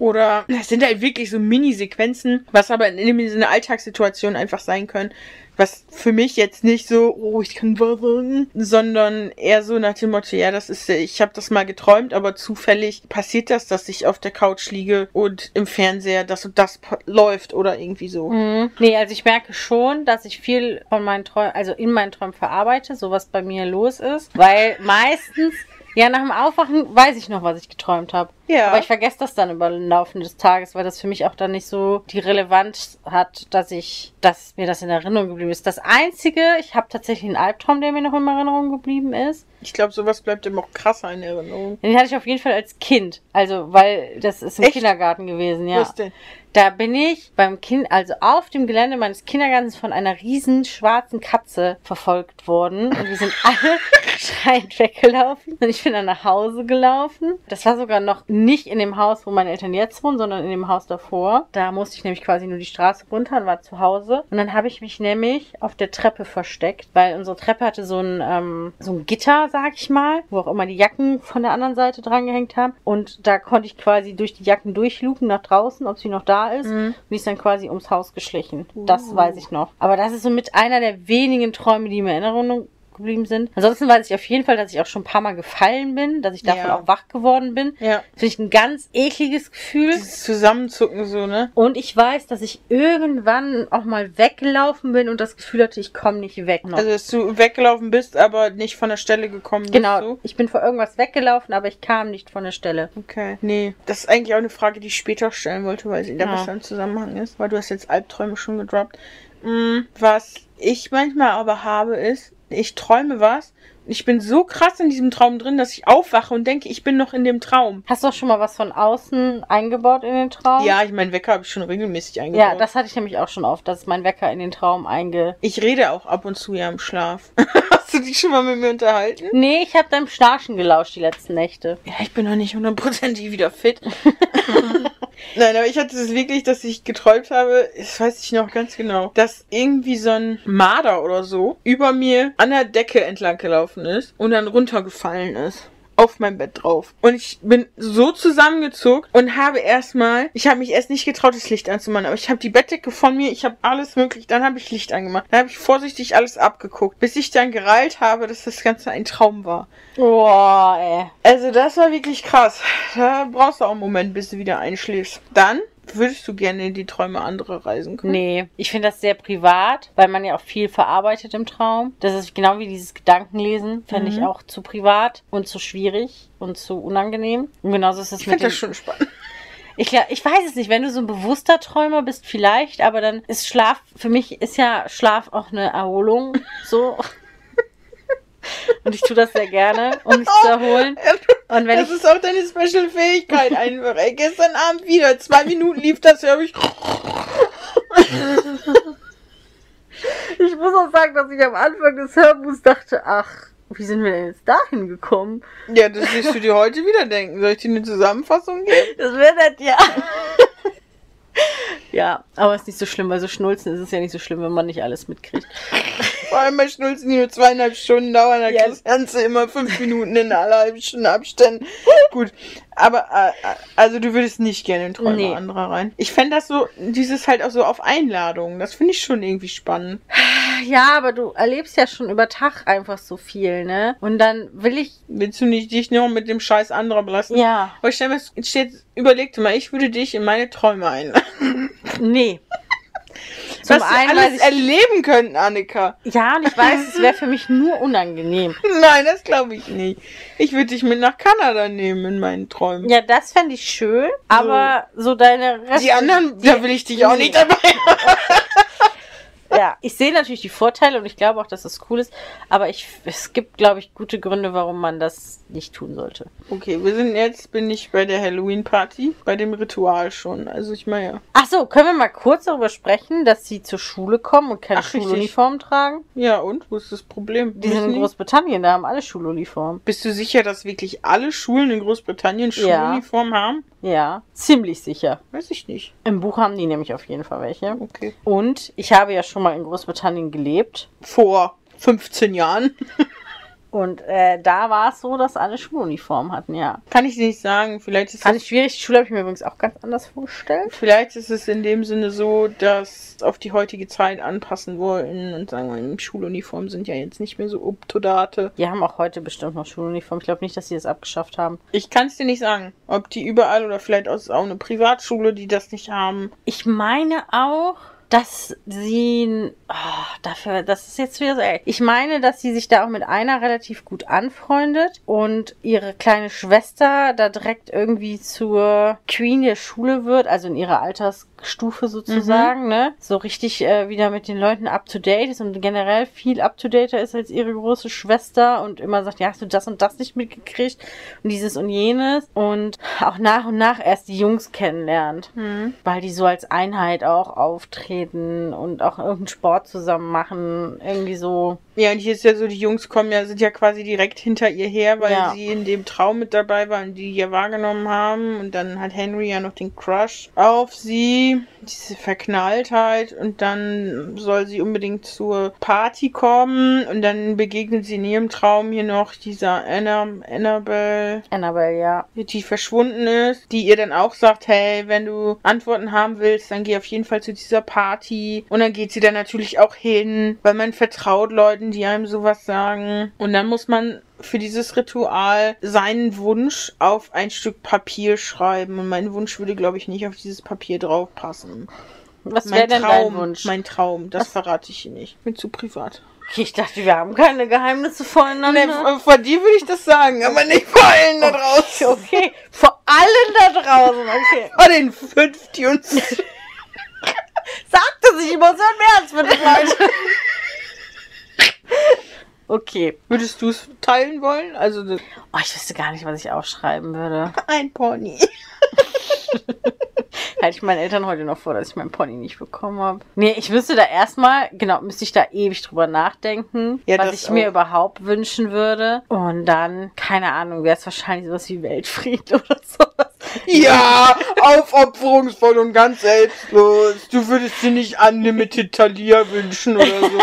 Oder es sind halt wirklich so Mini-Sequenzen, was aber in, in einer Alltagssituation einfach sein können. Was für mich jetzt nicht so, oh, ich kann wahr sagen, sondern eher so nach dem Motto, ja, das ist, ich habe das mal geträumt, aber zufällig passiert das, dass ich auf der Couch liege und im Fernseher das und das läuft oder irgendwie so. Mhm. Nee, also ich merke schon, dass ich viel von meinen Träumen, also in meinen Träumen verarbeite, so was bei mir los ist. Weil meistens, ja, nach dem Aufwachen weiß ich noch, was ich geträumt habe. Ja. Aber ich vergesse das dann über den Laufe des Tages, weil das für mich auch dann nicht so die Relevanz hat, dass ich, dass mir das in Erinnerung geblieben ist. Das Einzige, ich habe tatsächlich einen Albtraum, der mir noch in Erinnerung geblieben ist. Ich glaube, sowas bleibt immer auch krasser in Erinnerung. Den hatte ich auf jeden Fall als Kind. Also, weil das ist im Echt? Kindergarten gewesen, ja. Was denn? Da bin ich beim Kind, also auf dem Gelände meines Kindergartens von einer riesen schwarzen Katze verfolgt worden. Und wir sind alle schreiend weggelaufen. Und ich bin dann nach Hause gelaufen. Das war sogar noch nicht in dem Haus, wo meine Eltern jetzt wohnen, sondern in dem Haus davor. Da musste ich nämlich quasi nur die Straße runter und war zu Hause. Und dann habe ich mich nämlich auf der Treppe versteckt, weil unsere Treppe hatte so ein, ähm, so ein Gitter, sag ich mal, wo auch immer die Jacken von der anderen Seite dran gehängt haben. Und da konnte ich quasi durch die Jacken durchlupen nach draußen, ob sie noch da ist. Und die ist dann quasi ums Haus geschlichen. Das weiß ich noch. Aber das ist so mit einer der wenigen Träume, die mir in Erinnerung geblieben sind. Ansonsten weiß ich auf jeden Fall, dass ich auch schon ein paar Mal gefallen bin, dass ich davon Ja. auch wach geworden bin. Ja. Finde ich ein ganz ekliges Gefühl. Dieses Zusammenzucken so, ne? Und ich weiß, dass ich irgendwann auch mal weggelaufen bin und das Gefühl hatte, ich komme nicht weg. Noch. Also, dass du weggelaufen bist, aber nicht von der Stelle gekommen bist. genau, So. ich bin vor irgendwas weggelaufen, aber ich kam nicht von der Stelle. Okay. Nee, das ist eigentlich auch eine Frage, die ich später stellen wollte, weil sie da Ja. besser im Zusammenhang ist. Weil du hast jetzt Albträume schon gedroppt. Mm, was ich manchmal aber habe, ist, ich träume was. Ich bin so krass in diesem Traum drin, dass ich aufwache und denke, ich bin noch in dem Traum. Hast du auch schon mal was von außen eingebaut in den Traum? Ja, ich meinen Wecker habe ich schon regelmäßig eingebaut. Ja, das hatte ich nämlich auch schon oft, dass mein Wecker in den Traum einge... ich rede auch ab und zu ja im Schlaf. Hast du dich schon mal mit mir unterhalten? Nee, ich habe deinem Schnarchen gelauscht die letzten Nächte. Ja, ich bin noch nicht hundertprozentig wieder fit. Nein, aber ich hatte es wirklich, dass ich geträumt habe, das weiß ich noch ganz genau, dass irgendwie so ein Marder oder so über mir an der Decke entlang gelaufen ist und dann runtergefallen ist. Auf mein Bett drauf. Und ich bin so zusammengezuckt und habe erstmal, ich habe mich erst nicht getraut, das Licht anzumachen, aber ich habe die Bettdecke von mir, ich habe alles möglich, dann habe ich Licht angemacht. Dann habe ich vorsichtig alles abgeguckt, bis ich dann gereilt habe, dass das Ganze ein Traum war. Boah, ey. Also das war wirklich krass. Da brauchst du auch einen Moment, bis du wieder einschläfst. Dann würdest du gerne in die Träume anderer reisen können. Nee, ich finde das sehr privat, weil man ja auch viel verarbeitet im Traum. Das ist genau wie dieses Gedankenlesen, fände ich auch zu privat und zu schwierig und zu unangenehm. Und genauso ist es Ich mit finde dem, das schon spannend. Ich, ich weiß es nicht, wenn du so ein bewusster Träumer bist, vielleicht, aber dann ist Schlaf, für mich ist ja Schlaf auch eine Erholung, so. Und ich tue das sehr gerne, um mich zu erholen. Und wenn Das ich, ist auch deine Special-Fähigkeit einfach. Ey, gestern Abend wieder, zwei Minuten lief das, höre ich. ich muss auch sagen, dass ich am Anfang des Hörbuchs dachte, ach, wie sind wir denn jetzt dahin gekommen? Ja, das wirst du dir heute wieder denken. Soll ich dir eine Zusammenfassung geben? Das wäre nett, ja. ja, aber ist nicht so schlimm, weil so Schnulzen ist es ja nicht so schlimm, wenn man nicht alles mitkriegt. Vor allem bei Schnulzen, die nur zweieinhalb Stunden dauern, dann Yes. kriegst das Ganze immer fünf Minuten in einer halben Stunde Abständen. Gut, aber äh, äh, also du würdest nicht gerne in Träume Nee. anderer rein. Ich fände das so, dieses halt auch so auf Einladung. Das finde ich schon irgendwie spannend. Ja, aber du erlebst ja schon über Tag einfach so viel, ne? Und dann will ich, Willst du nicht dich nur mit dem Scheiß anderer belasten? ja, Aber stell mir überleg dir mal, ich würde dich in meine Träume einladen. nee. Zum Was wir einen alles ich, erleben könnten, Annika. ja, und ich weiß, es wäre für mich nur unangenehm. Nein, das glaube ich nicht. Ich würde dich mit nach Kanada nehmen in meinen Träumen. Ja, das fände ich schön, aber so deine Rest Die anderen, da will ich dich auch nicht dabei. Ja, ich sehe natürlich die Vorteile und ich glaube auch, dass das cool ist, aber ich, es gibt, glaube ich, gute Gründe, warum man das nicht tun sollte. Okay, wir sind jetzt, bin ich bei der Halloween-Party, bei dem Ritual schon. Also ich meine, ja. Ach so, können wir mal kurz darüber sprechen, dass sie zur Schule kommen und keine Ach, richtig. Schuluniform tragen? Ja, und? Wo ist das Problem? Die sind in Großbritannien, da haben alle Schuluniform. Bist du sicher, dass wirklich alle Schulen in Großbritannien Ja. Schuluniform haben? Ja, ziemlich sicher. Weiß ich nicht. Im Buch haben die nämlich auf jeden Fall welche. Okay. Und ich habe ja schon mal in Großbritannien gelebt. Vor 15 Jahren. Und äh, da war es so, dass alle Schuluniform hatten, ja. Kann ich nicht sagen. Vielleicht ist Fand es, ich schwierig. Die Schule habe ich mir übrigens auch ganz anders vorgestellt. vielleicht ist es in dem Sinne so, dass auf die heutige Zeit anpassen wollen und sagen wir, Schuluniformen sind ja jetzt nicht mehr so up to date. Die haben auch heute bestimmt noch Schuluniform. Ich glaube nicht, dass sie das abgeschafft haben. Ich kann es dir nicht sagen, ob die überall oder vielleicht auch eine Privatschule, die das nicht haben. Ich meine auch, dass sie. Oh, dafür, das ist jetzt wieder so. ey. Ich meine, dass sie sich da auch mit einer relativ gut anfreundet und ihre kleine Schwester da direkt irgendwie zur Queen der Schule wird, also in ihrer Altersstufe sozusagen, ne? So richtig äh, wieder mit den Leuten up to date ist und generell viel up to date ist als ihre große Schwester und immer sagt, ja, hast du das und das nicht mitgekriegt und dieses und jenes und auch nach und nach erst die Jungs kennenlernt weil die so als Einheit auch auftreten und auch irgendeinen Sport zusammen machen. Irgendwie so. Ja, und hier ist ja so, die Jungs kommen ja, sind ja quasi direkt hinter ihr her, weil Ja. sie in dem Traum mit dabei waren, die ja wahrgenommen haben. Und dann hat Henry ja noch den Crush auf sie, diese Verknalltheit. Und dann soll sie unbedingt zur Party kommen. Und dann begegnet sie in ihrem Traum hier noch dieser Anna, Annabelle, Annabelle, ja. die verschwunden ist, die ihr dann auch sagt, hey, wenn du Antworten haben willst, dann geh auf jeden Fall zu dieser Party. Und dann geht sie dann natürlich auch hin, weil man vertraut Leuten, die einem sowas sagen. Und dann muss man für dieses Ritual seinen Wunsch auf ein Stück Papier schreiben. Und mein Wunsch würde, glaube ich, nicht auf dieses Papier draufpassen. Was Mein wäre denn Traum, dein Wunsch? mein Traum, das verrate ich hier nicht. Bin zu privat. Ich dachte, wir haben keine Geheimnisse voneinander. Nee, vor, dir würde ich das sagen, aber nicht vor allen da draußen. okay, vor allen da draußen, okay. Vor den fünf, die uns Sagte sich immer so mehr als fünf Leute. Okay. Würdest du es teilen wollen? Also Oh, ich wüsste gar nicht, was ich aufschreiben würde. ein Pony. Halte ich meinen Eltern heute noch vor, dass ich meinen Pony nicht bekommen habe. Nee, ich müsste da erstmal, genau, müsste ich da ewig drüber nachdenken, Ja, was ich mir auch. überhaupt wünschen würde. Und dann, keine Ahnung, wäre es wahrscheinlich sowas wie Weltfrieden oder sowas. Ja, aufopferungsvoll und ganz selbstlos. Du würdest dir nicht Unlimited Thalia wünschen oder so.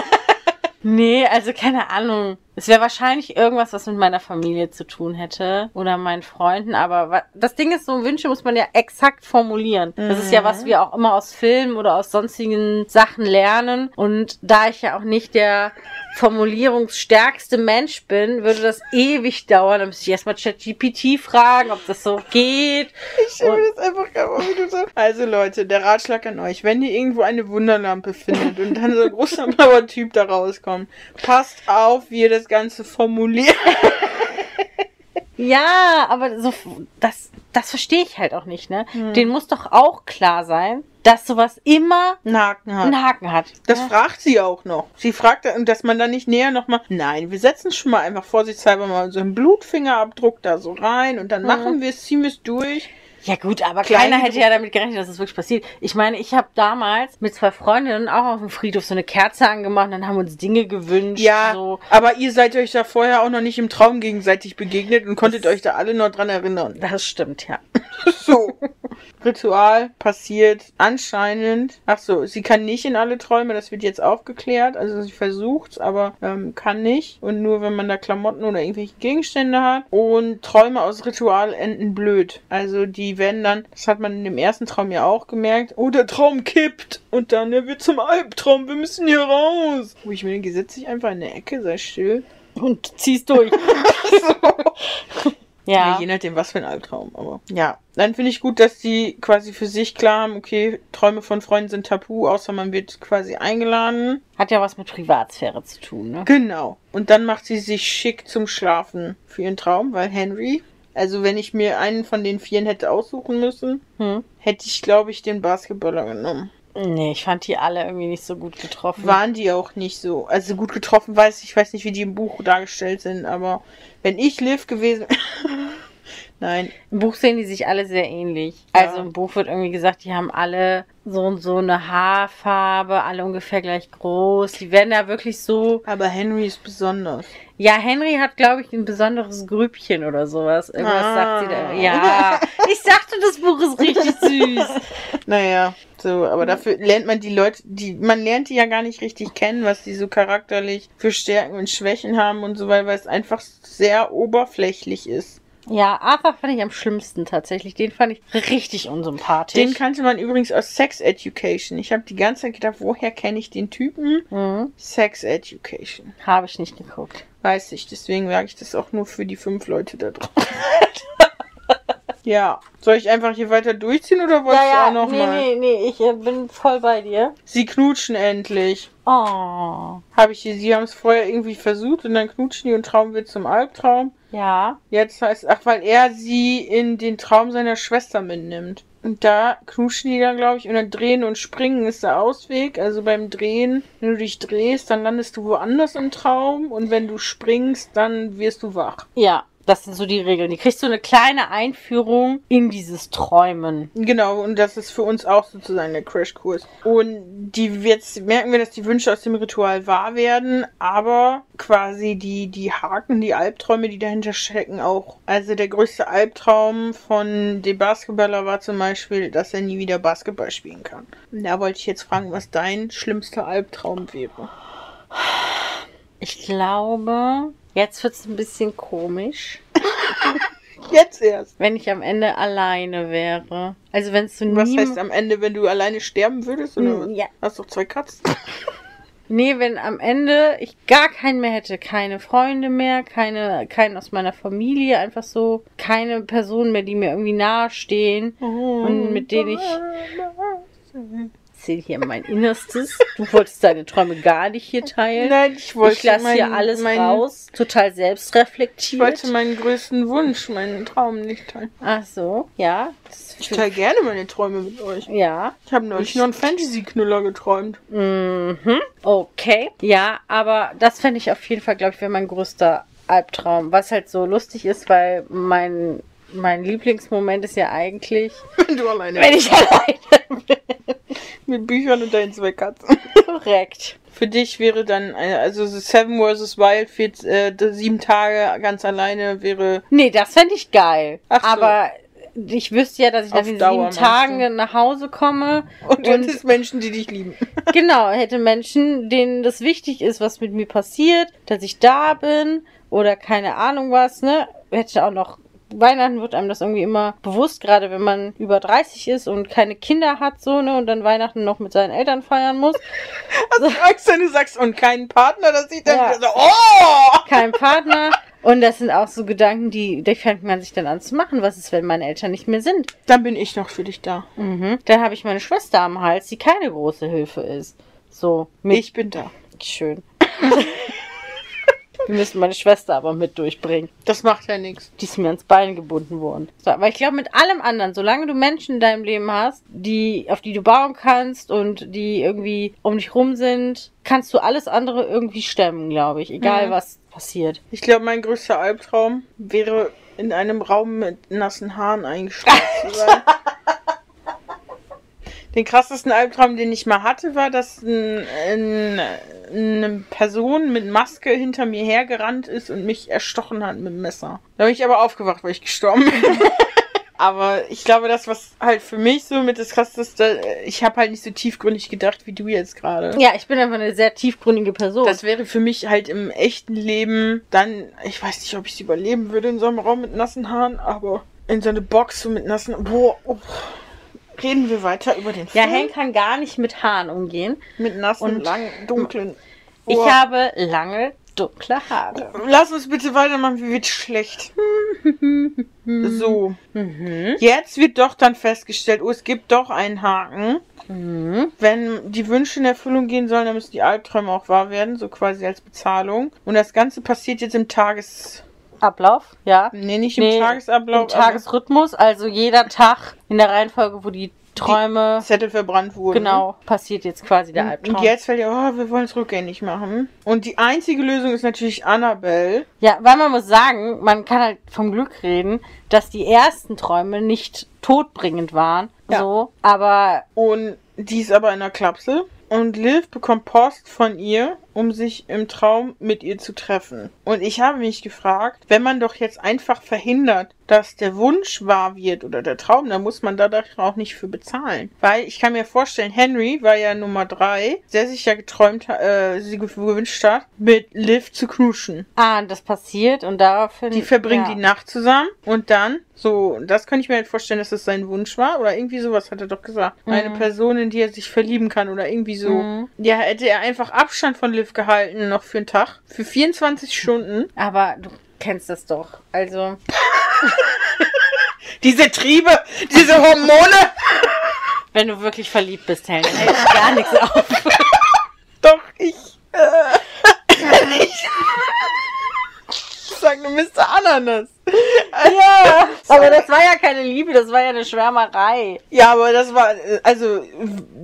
Nee, also keine Ahnung. Es wäre wahrscheinlich irgendwas, was mit meiner Familie zu tun hätte oder meinen Freunden, aber das Ding ist, so Wünsche muss man ja exakt formulieren. Das ist ja, was wir auch immer aus Filmen oder aus sonstigen Sachen lernen. Und da ich ja auch nicht der formulierungsstärkste Mensch bin, würde das ewig dauern. Dann müsste ich erstmal ChatGPT fragen, ob das so geht. Ich stelle das einfach wie du so. Also Leute, der Ratschlag an euch, wenn ihr irgendwo eine Wunderlampe findet und dann so ein großer blauer Typ da rauskommt, passt auf, wie ihr das Ganze formuliert. Ja, aber so, das, das verstehe ich halt auch nicht, ne? Den muss doch auch klar sein, dass sowas immer Einen Haken hat. einen Haken hat. Das ja. fragt sie auch noch. Sie fragt, dass man dann nicht näher nochmal. Nein, wir setzen schon mal einfach vorsichtshalber mal so einen Blutfingerabdruck da so rein und dann machen wir es, ziehen wir es durch. Ja gut, aber keiner hätte ja damit gerechnet, dass es wirklich passiert. Ich meine, ich habe damals mit zwei Freundinnen auch auf dem Friedhof so eine Kerze angemacht und dann haben wir uns Dinge gewünscht. Ja, So. aber ihr seid euch da vorher auch noch nicht im Traum gegenseitig begegnet und konntet euch da alle noch dran erinnern. Das stimmt, ja. So. Ritual passiert anscheinend. Ach so, sie kann nicht in alle Träume, das wird jetzt aufgeklärt. Also sie versucht's, aber ähm, kann nicht. Und nur wenn man da Klamotten oder irgendwelche Gegenstände hat. Und Träume aus Ritual enden blöd. Also die werden dann, das hat man in dem ersten Traum ja auch gemerkt, oh, der Traum kippt. Und dann, er wird zum Albtraum, wir müssen hier raus. Wo ich mir denke, setz dich einfach in der Ecke, sei still. Und ziehst durch. Ja. ja. je nachdem, was für ein Albtraum, aber. Ja. Dann finde ich gut, dass die quasi für sich klar haben, okay, Träume von Freunden sind tabu, außer man wird quasi eingeladen. Hat ja was mit Privatsphäre zu tun, ne? Genau. Und dann macht sie sich schick zum Schlafen für ihren Traum, weil Henry, also wenn ich mir einen von den Vieren hätte aussuchen müssen, Hm. hätte ich, glaube ich, den Basketballer genommen. Nee, ich fand die alle irgendwie nicht so gut getroffen. Waren die auch nicht so. Also gut getroffen weiß ich, ich weiß nicht, wie die im Buch dargestellt sind, aber wenn ich Liv gewesen. Nein. Im Buch sehen die sich alle sehr ähnlich. Ja. Also im Buch wird irgendwie gesagt, die haben alle so und so eine Haarfarbe, alle ungefähr gleich groß. Die werden da wirklich so. Aber Henry ist besonders. Ja, Henry hat, glaube ich, ein besonderes Grübchen oder sowas. Irgendwas Ah. sagt sie da. Ja, ich sagte, das Buch ist richtig süß. Naja, so, aber dafür lernt man die Leute, die, man lernt die ja gar nicht richtig kennen, was die so charakterlich für Stärken und Schwächen haben und so weiter, weil es einfach sehr oberflächlich ist. Ja, Arthur fand ich am schlimmsten tatsächlich. Den fand ich richtig unsympathisch. Den kannte man übrigens aus Sex Education. Ich habe die ganze Zeit gedacht, woher kenne ich den Typen? mhm. Sex Education. Habe ich nicht geguckt. Weiß ich, deswegen sage ich das auch nur für die fünf Leute da drauf. ja, soll ich einfach hier weiter durchziehen oder wolltest du auch noch nee, mal? nee, nee, ich äh, bin voll bei dir. Sie knutschen endlich. Oh, Habe ich hier, sie haben es vorher irgendwie versucht und dann knutschen die und Traum wird zum Albtraum. ja. Jetzt heißt, ach, weil er sie in den Traum seiner Schwester mitnimmt. Und da knutschen die dann, glaube ich, und dann drehen und springen ist der Ausweg. Also beim Drehen, wenn du dich drehst, dann landest du woanders im Traum. Und wenn du springst, dann wirst du wach. Ja, das sind so die Regeln. Die kriegst du eine kleine Einführung in dieses Träumen. Genau, und das ist für uns auch sozusagen der Crashkurs. Und die jetzt merken wir, dass die Wünsche aus dem Ritual wahr werden, aber quasi die, die Haken, die Albträume, die dahinter stecken, auch. Also der größte Albtraum von dem Basketballer war zum Beispiel, dass er nie wieder Basketball spielen kann. Und da wollte ich jetzt fragen, was dein schlimmster Albtraum wäre. Ich glaube, jetzt wird's ein bisschen komisch, Jetzt erst. wenn ich am Ende alleine wäre. Also wenn es so Was heißt am Ende, wenn du alleine sterben würdest? Oder was? ja. Hast doch zwei Katzen. Nee, wenn am Ende ich gar keinen mehr hätte, keine Freunde mehr, keine, keinen aus meiner Familie, einfach so keine Personen mehr, die mir irgendwie nahestehen und mit denen ich erzähle hier mein Innerstes. Du wolltest deine Träume gar nicht hier teilen. Nein, ich wollte ich lasse hier alles meinen- raus, total Ich selbstreflektiert. wollte meinen größten Wunsch, meinen Traum nicht teilen. Ach so, ja. Ich teile gerne meine Träume mit euch. ja. Ich habe neulich noch einen Fantasy-Knüller geträumt. Mhm. Okay. Ja, aber das fände ich auf jeden Fall, glaube ich, wäre mein größter Albtraum. Was halt so lustig ist, weil mein, mein Lieblingsmoment ist ja eigentlich, Wenn du alleine wenn ich alleine bin. mit Büchern und deinen zwei Katzen. Korrekt. Für dich wäre dann, eine, also so Seven vs. Wild, vier, äh, sieben Tage ganz alleine wäre. Nee, das fände ich geil. Ach so. Aber ich wüsste ja, dass ich nach Dauer, sieben Tagen nach Hause komme. Und du hättest Menschen, die dich lieben. genau, hätte Menschen, denen das wichtig ist, was mit mir passiert, dass ich da bin oder keine Ahnung was, ne? Hätte auch noch. Weihnachten wird einem das irgendwie immer bewusst, gerade wenn man über 30 ist und keine Kinder hat, so, ne, und dann Weihnachten noch mit seinen Eltern feiern muss. Also Angst, wenn du sagst, und keinen Partner, das sieht dann Ja. so, oh! Kein Partner. Und das sind auch so Gedanken, die, die fängt man sich dann an zu machen. Was ist, wenn meine Eltern nicht mehr sind? Dann bin ich noch für dich da. Mhm. Dann habe ich meine Schwester am Hals, die keine große Hilfe ist. So, Ich bin da. Schön. Wir müssen meine Schwester aber mit durchbringen. Das macht ja nichts. Die ist mir ans Bein gebunden worden. So, aber ich glaube, mit allem anderen, solange du Menschen in deinem Leben hast, die, auf die du bauen kannst und die irgendwie um dich rum sind, kannst du alles andere irgendwie stemmen, glaube ich. Egal Mhm. was passiert. Ich glaube, mein größter Albtraum wäre, in einem Raum mit nassen Haaren eingeschlossen zu sein. Den krassesten Albtraum, den ich mal hatte, war, dass ein, ein, eine Person mit Maske hinter mir hergerannt ist und mich erstochen hat mit dem Messer. Da bin ich aber aufgewacht, weil ich gestorben bin. aber ich glaube, das, was halt für mich so mit das krasseste, ich habe halt nicht so tiefgründig gedacht wie du jetzt gerade. Ja, ich bin einfach eine sehr tiefgründige Person. Das wäre für mich halt im echten Leben dann, ich weiß nicht, ob ich es überleben würde in so einem Raum mit nassen Haaren, aber in so eine Box so mit nassen, boah, oh. Reden wir weiter über den ja, Film Hank kann gar nicht mit Haaren umgehen. mit nassen, und- langen, dunklen. Ich Boah. habe lange, dunkle Haare. Lass uns bitte weitermachen, mir wird schlecht. so, Mhm. jetzt wird doch dann festgestellt, oh, es gibt doch einen Haken. Mhm. Wenn die Wünsche in Erfüllung gehen sollen, dann müssen die Albträume auch wahr werden, so quasi als Bezahlung. Und das Ganze passiert jetzt im Tages... Ablauf, ja. Nee, nicht im Nee, Tagesablauf. Im Tagesrhythmus, also jeder Tag in der Reihenfolge, wo die Träume. Zettel verbrannt wurden. Genau, passiert jetzt quasi der Albtraum. Und jetzt fällt ihr, oh, wir wollen es rückgängig machen. Und die einzige Lösung ist natürlich Annabelle. Ja, weil man muss sagen, man kann halt vom Glück reden, dass die ersten Träume nicht todbringend waren. Ja. So, aber Und die ist aber in der Klapse. Und Liv bekommt Post von ihr, um sich im Traum mit ihr zu treffen. Und ich habe mich gefragt, wenn man doch jetzt einfach verhindert, dass der Wunsch wahr wird oder der Traum, dann muss man da doch auch nicht für bezahlen. Weil ich kann mir vorstellen, Henry war ja Nummer drei, der sich ja geträumt, hat, äh, sie gewünscht hat, mit Liv zu knuschen. ah, das passiert und daraufhin. Die verbringen ja. die Nacht zusammen und dann, so, das kann ich mir halt vorstellen, dass das sein Wunsch war oder irgendwie sowas hat er doch gesagt. Eine Person, in die er sich verlieben kann oder irgendwie so. Mhm. Ja, hätte er einfach Abstand von Liv gehalten, noch für einen Tag. Für 24 Stunden. Aber du kennst das doch. Also, Diese Triebe, diese Hormone. wenn du wirklich verliebt bist, Helen, hält gar nichts auf. Doch, ich, äh, ich sag nur Mr. Ananas. Ja, aber das war ja keine Liebe, das war ja eine Schwärmerei. Ja, aber das war, also,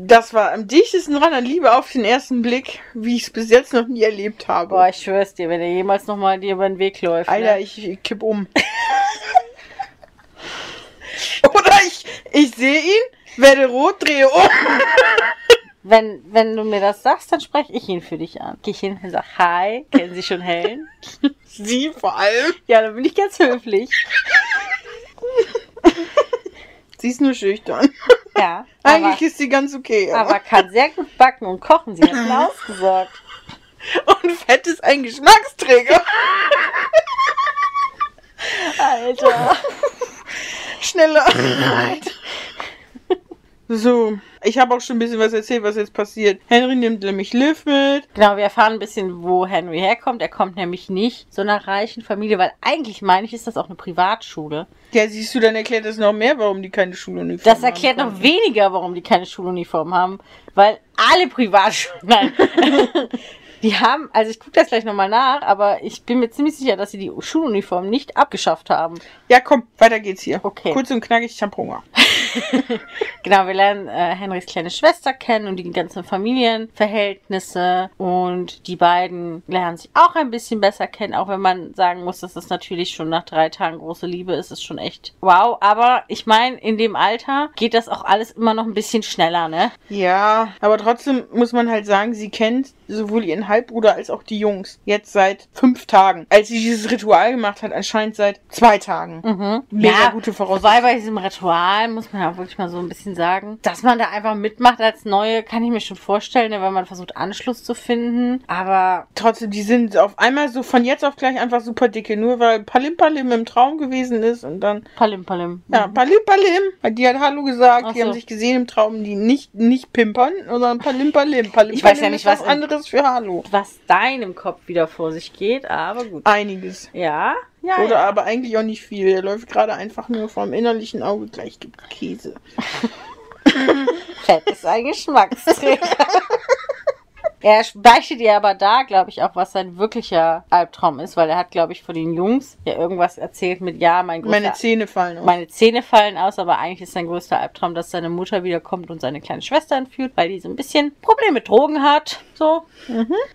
das war am dichtesten dran an Liebe auf den ersten Blick, wie ich es bis jetzt noch nie erlebt habe. Boah, ich schwör's dir, wenn er jemals nochmal dir über den Weg läuft. Alter, ne? ich, ich kipp um. Oder ich, ich sehe ihn, werde rot, drehe um. Wenn, wenn du mir das sagst, dann spreche ich ihn für dich an. Geh ich hin und sag, hi, kennen Sie schon Helen? Sie vor allem. Ja, dann bin ich ganz höflich. Sie ist nur schüchtern. Ja, aber, Eigentlich ist sie ganz okay. aber kann sehr gut backen und kochen. Sie hat mir ausgesorgt. Und Fett ist ein Geschmacksträger. Alter. Schnelle Arbeit. So, ich habe auch schon ein bisschen was erzählt, was jetzt passiert. Henry nimmt nämlich Liv mit. Genau, wir erfahren ein bisschen, wo Henry herkommt. Er kommt nämlich nicht so einer reichen Familie, weil eigentlich meine ich, ist das auch eine Privatschule. Ja, siehst du, dann erklärt das noch mehr, warum die keine Schuluniform Das erklärt haben. noch weniger, warum die keine Schuluniform haben, weil alle Privatschulen, nein, die haben, also ich gucke das gleich nochmal nach, aber ich bin mir ziemlich sicher, dass sie die Schuluniform nicht abgeschafft haben. Ja, komm, weiter geht's hier. Okay. Kurz und knackig, ich hab Hunger. Genau, wir lernen äh, Henrys kleine Schwester kennen und die ganzen Familienverhältnisse und die beiden lernen sich auch ein bisschen besser kennen, auch wenn man sagen muss, dass es natürlich schon nach drei Tagen große Liebe ist, ist schon echt wow. Aber ich meine, in dem Alter geht das auch alles immer noch ein bisschen schneller, ne? Ja, aber trotzdem muss man halt sagen, sie kennt sowohl ihren Halbbruder als auch die Jungs jetzt seit fünf Tagen. Als sie dieses Ritual gemacht hat, anscheinend seit zwei Tagen. Mhm. Mega gute Voraussetzung. Wobei bei diesem Ritual muss man ja wirklich mal so ein bisschen sagen, dass man da einfach mitmacht als Neue, kann ich mir schon vorstellen, ne, weil man versucht Anschluss zu finden. Aber Trotzdem, die sind auf einmal so von jetzt auf gleich einfach super dicke, nur weil Palim Palim im Traum gewesen ist und dann, Palim Palim. ja, Palim Palim, weil die hat Hallo gesagt, Ach die so. haben sich gesehen im Traum, die nicht, nicht pimpern, sondern Palim Palim. Palim Ich weiß ja Palim nicht, was anderes für Hallo. Was deinem Kopf wieder vor sich geht, aber gut. Einiges. Ja, ja. Oder ja. aber eigentlich auch nicht viel. Der läuft gerade einfach nur vom innerlichen Auge gleich gibt Käse. Fett ist ein Geschmacksträger. Er beichtet ihr aber da, glaube ich, auch, was sein wirklicher Albtraum ist, weil er hat, glaube ich, von den Jungs ja irgendwas erzählt mit, ja, mein größter, Meine Zähne fallen aus. meine Zähne fallen aus, aber eigentlich ist sein größter Albtraum, dass seine Mutter wiederkommt und seine kleine Schwester entführt, weil die so ein bisschen Probleme mit Drogen hat. So.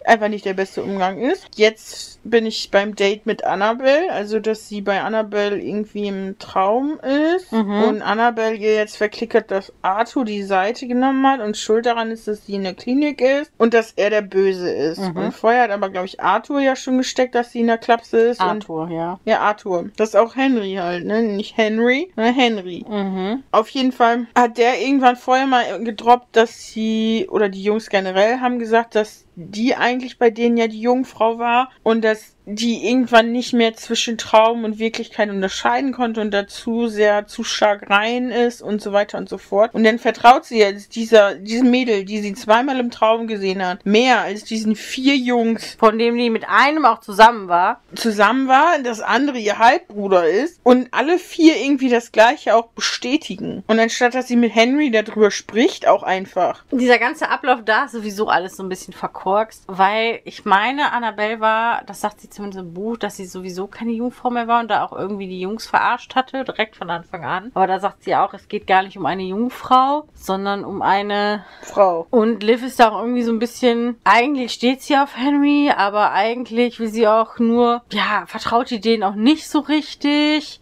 Einfach nicht der beste Umgang ist. Jetzt bin ich beim Date mit Annabelle, also dass sie bei Annabelle irgendwie im Traum ist Mhm. und Annabelle ihr jetzt verklickert, dass Arthur die Seite genommen hat und schuld daran ist, dass sie in der Klinik ist und dass er der Böse ist. Mhm. Und vorher hat aber, glaube ich, Arthur ja schon gesteckt, dass sie in der Klapse ist. Und Arthur, ja. ja, Arthur. Das ist auch Henry halt, ne? Nicht Henry, sondern Henry. Mhm. Auf jeden Fall hat der irgendwann vorher mal gedroppt, dass sie, oder die Jungs generell haben gesagt, dass die eigentlich bei denen ja die Jungfrau war und dass die irgendwann nicht mehr zwischen Traum und Wirklichkeit unterscheiden konnte und dazu sehr zu stark rein ist und so weiter und so fort. Und dann vertraut sie jetzt dieser, diesem Mädel, die sie zweimal im Traum gesehen hat, mehr als diesen vier Jungs Von dem die mit einem auch zusammen war. zusammen war, das andere ihr Halbbruder ist und alle vier irgendwie das gleiche auch bestätigen. Und anstatt dass sie mit Henry darüber spricht, auch einfach. Dieser ganze Ablauf da ist sowieso alles so ein bisschen verkorkst, weil ich meine, Annabelle war, das sagt sie zumindest im Buch, dass sie sowieso keine Jungfrau mehr war und da auch irgendwie die Jungs verarscht hatte, direkt von Anfang an. Aber da sagt sie auch, es geht gar nicht um eine Jungfrau, sondern um eine Frau. und Liv ist da auch irgendwie so ein bisschen, eigentlich steht sie auf Henry, aber eigentlich will sie auch nur, ja, vertraut die denen auch nicht so richtig.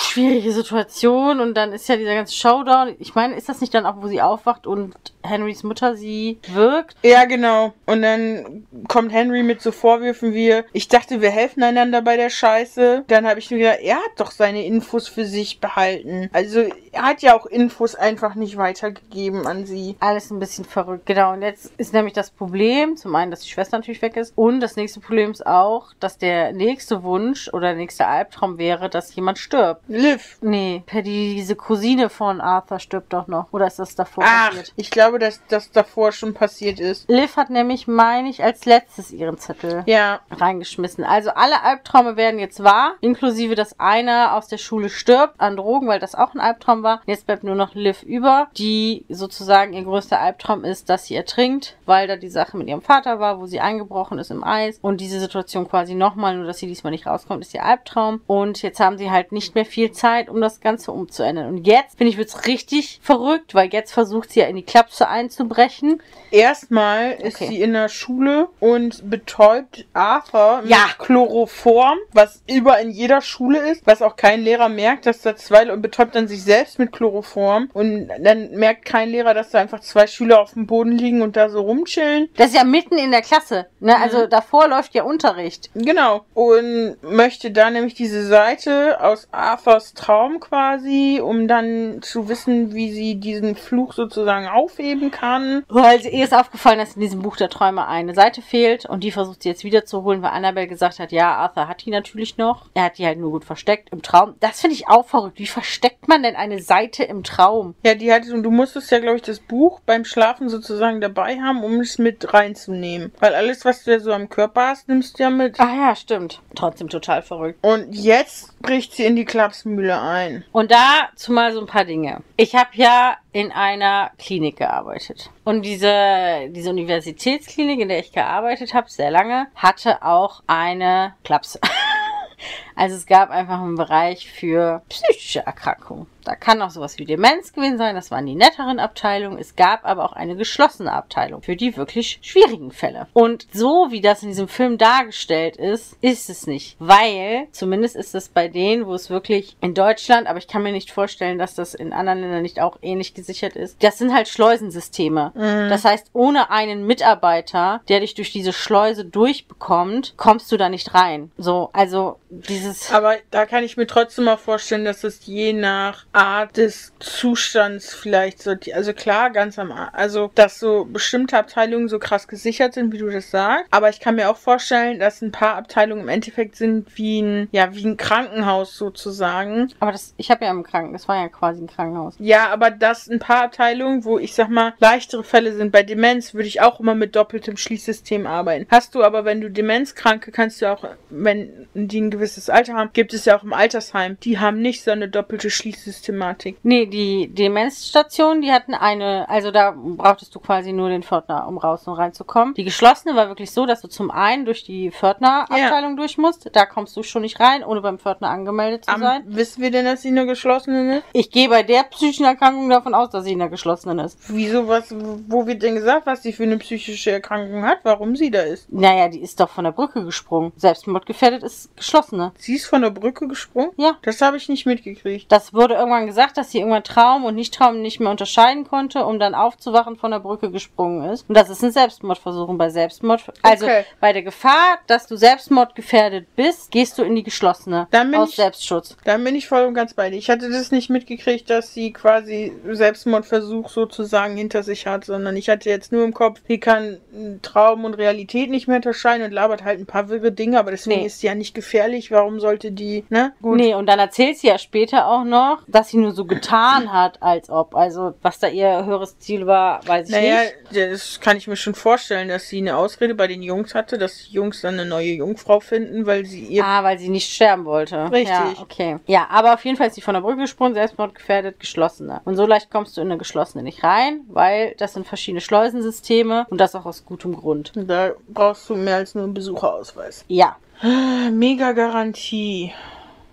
Schwierige Situation und dann ist ja dieser ganze Showdown. Ich meine, ist das nicht dann auch, wo sie aufwacht und Henrys Mutter sie wirkt? Ja, genau. Und dann kommt Henry mit so Vorwürfen wie, ich dachte, wir helfen einander bei der Scheiße. Dann habe ich mir gedacht, er hat doch seine Infos für sich behalten. Also er hat ja auch Infos einfach nicht weitergegeben an sie. Alles ein bisschen verrückt, genau. Und jetzt ist nämlich das Problem, zum einen, dass die Schwester natürlich weg ist und das nächste Problem ist auch, dass der nächste Wunsch oder der nächste Albtraum wäre, dass jemand stirbt. Liv. Nee, Paddy, diese Cousine von Arthur stirbt doch noch. Oder ist das davor Ach, passiert? ich glaube, dass das davor schon passiert ist. Liv hat nämlich, meine ich, als letztes ihren Zettel Ja, reingeschmissen. Also alle Albträume werden jetzt wahr, inklusive, dass einer aus der Schule stirbt an Drogen, weil das auch ein Albtraum war. Jetzt bleibt nur noch Liv über, die sozusagen ihr größter Albtraum ist, dass sie ertrinkt, weil da die Sache mit ihrem Vater war, wo sie eingebrochen ist im Eis. Und diese Situation quasi nochmal, nur dass sie diesmal nicht rauskommt, ist ihr Albtraum. Und jetzt haben sie halt nicht mehr viel Zeit, um das Ganze umzuändern. Und jetzt, finde ich, wird's richtig verrückt, weil jetzt versucht sie ja in die Klapse einzubrechen. erstmal ist Okay. sie in der Schule und betäubt Arthur Ja. Chloroform, was über in jeder Schule ist, was auch kein Lehrer merkt, dass da zwei und betäubt dann sich selbst mit Chloroform und dann merkt kein Lehrer, dass da einfach zwei Schüler auf dem Boden liegen und da so rumchillen. Das ist ja mitten in der Klasse. Ne? Also davor läuft ja Unterricht. Genau. Und möchte da nämlich diese Seite aus Arthurs Traum quasi, um dann zu wissen, wie sie diesen Fluch sozusagen aufheben kann. Weil ihr ist aufgefallen, dass in diesem Buch der Träume eine Seite fehlt und die versucht sie jetzt wiederzuholen, weil Annabelle gesagt hat, ja, Arthur hat die natürlich noch. Er hat die halt nur gut versteckt im Traum. Das finde ich auch verrückt. Wie versteckt man denn eine Seite im Traum? Ja, die hat, und du musstest ja, glaube ich, das Buch beim Schlafen sozusagen dabei haben, um es mit reinzunehmen. Weil alles, was du ja so am Körper hast, nimmst du ja mit. Ah ja, stimmt. Trotzdem total verrückt. Und jetzt bricht sie in die Klapsmühle ein. Und dazu mal so ein paar Dinge. Ich habe ja in einer Klinik gearbeitet. Und diese, diese Universitätsklinik, in der ich gearbeitet habe, sehr lange, hatte auch eine Klapse. Also es gab einfach einen Bereich für psychische Erkrankungen. Da kann auch sowas wie Demenz gewesen sein, das waren die netteren Abteilungen. Es gab aber auch eine geschlossene Abteilung für die wirklich schwierigen Fälle. Und so wie das in diesem Film dargestellt ist, ist es nicht. Weil, zumindest ist es bei denen, wo es wirklich in Deutschland, aber ich kann mir nicht vorstellen, dass das in anderen Ländern nicht auch ähnlich gesichert ist. Das sind halt Schleusensysteme. Das heißt, ohne einen Mitarbeiter, der dich durch diese Schleuse durchbekommt, kommst du da nicht rein. So, also dieses. Aber da kann ich mir trotzdem mal vorstellen, dass es je nach Art des Zustands vielleicht so, also klar, ganz am, also, dass so bestimmte Abteilungen so krass gesichert sind, wie du das sagst. Aber ich kann mir auch vorstellen, dass ein paar Abteilungen im Endeffekt sind wie ein, ja, wie ein Krankenhaus sozusagen. Aber das, ich habe ja im Kranken, das war ja quasi ein Krankenhaus. Ja, aber dass ein paar Abteilungen, wo ich sag mal, leichtere Fälle sind, bei Demenz würde ich auch immer mit doppeltem Schließsystem arbeiten. Hast du aber, wenn du Demenzkranke, kannst du auch, wenn die ein gewisses Alter haben, gibt es ja auch im Altersheim. Die haben nicht so eine doppelte Schließsystematik. Nee, die Demenzstation, die hatten eine, also da brauchtest du quasi nur den Pförtner, um raus und reinzukommen. Die geschlossene war wirklich so, dass du zum einen durch die Pförtnerabteilung durch musst. Da kommst du schon nicht rein, ohne beim Pförtner angemeldet zu Am, sein. wissen wir denn, dass sie eine geschlossene ist? Ich gehe bei der psychischen Erkrankung davon aus, dass sie in der geschlossenen ist. Wieso was, wo wird denn gesagt, was sie für eine psychische Erkrankung hat, warum sie da ist? Naja, die ist doch von der Brücke gesprungen. Selbstmordgefährdet ist geschlossene. Sie ist von der Brücke gesprungen? Ja. Das habe ich nicht mitgekriegt. Das wurde irgendwann gesagt, dass sie irgendwann Traum und Nicht-Traum nicht mehr unterscheiden konnte, um dann aufzuwachen, von der Brücke gesprungen ist. Und das ist ein Selbstmordversuch. Und bei Selbstmord, also Okay. bei der Gefahr, dass du selbstmordgefährdet bist, gehst du in die geschlossene. Dann bin aus ich- Selbstschutz. Dann bin ich voll und ganz bei dir. Ich hatte das nicht mitgekriegt, dass sie quasi Selbstmordversuch sozusagen hinter sich hat, sondern ich hatte jetzt nur im Kopf, sie kann äh, Traum und Realität nicht mehr unterscheiden und labert halt ein paar wirre Dinge, aber deswegen Nee. ist sie ja nicht gefährlich. Warum sollte die, ne? Gut. Nee, und dann erzählt sie ja später auch noch, dass sie nur so getan hat, als ob. Also, was da ihr höheres Ziel war, weiß ich Naja, nicht. das kann ich mir schon vorstellen, dass sie eine Ausrede bei den Jungs hatte, dass die Jungs dann eine neue Jungfrau finden, weil sie ihr Ah, weil sie nicht sterben wollte. Richtig. Ja, okay. Ja, aber auf jeden Fall ist sie von der Brücke gesprungen, selbstmordgefährdet, geschlossene. Und so leicht kommst du in eine geschlossene nicht rein, weil das sind verschiedene Schleusensysteme und das auch aus gutem Grund. Da brauchst du mehr als nur einen Besucherausweis. Ja. Mega Garantie.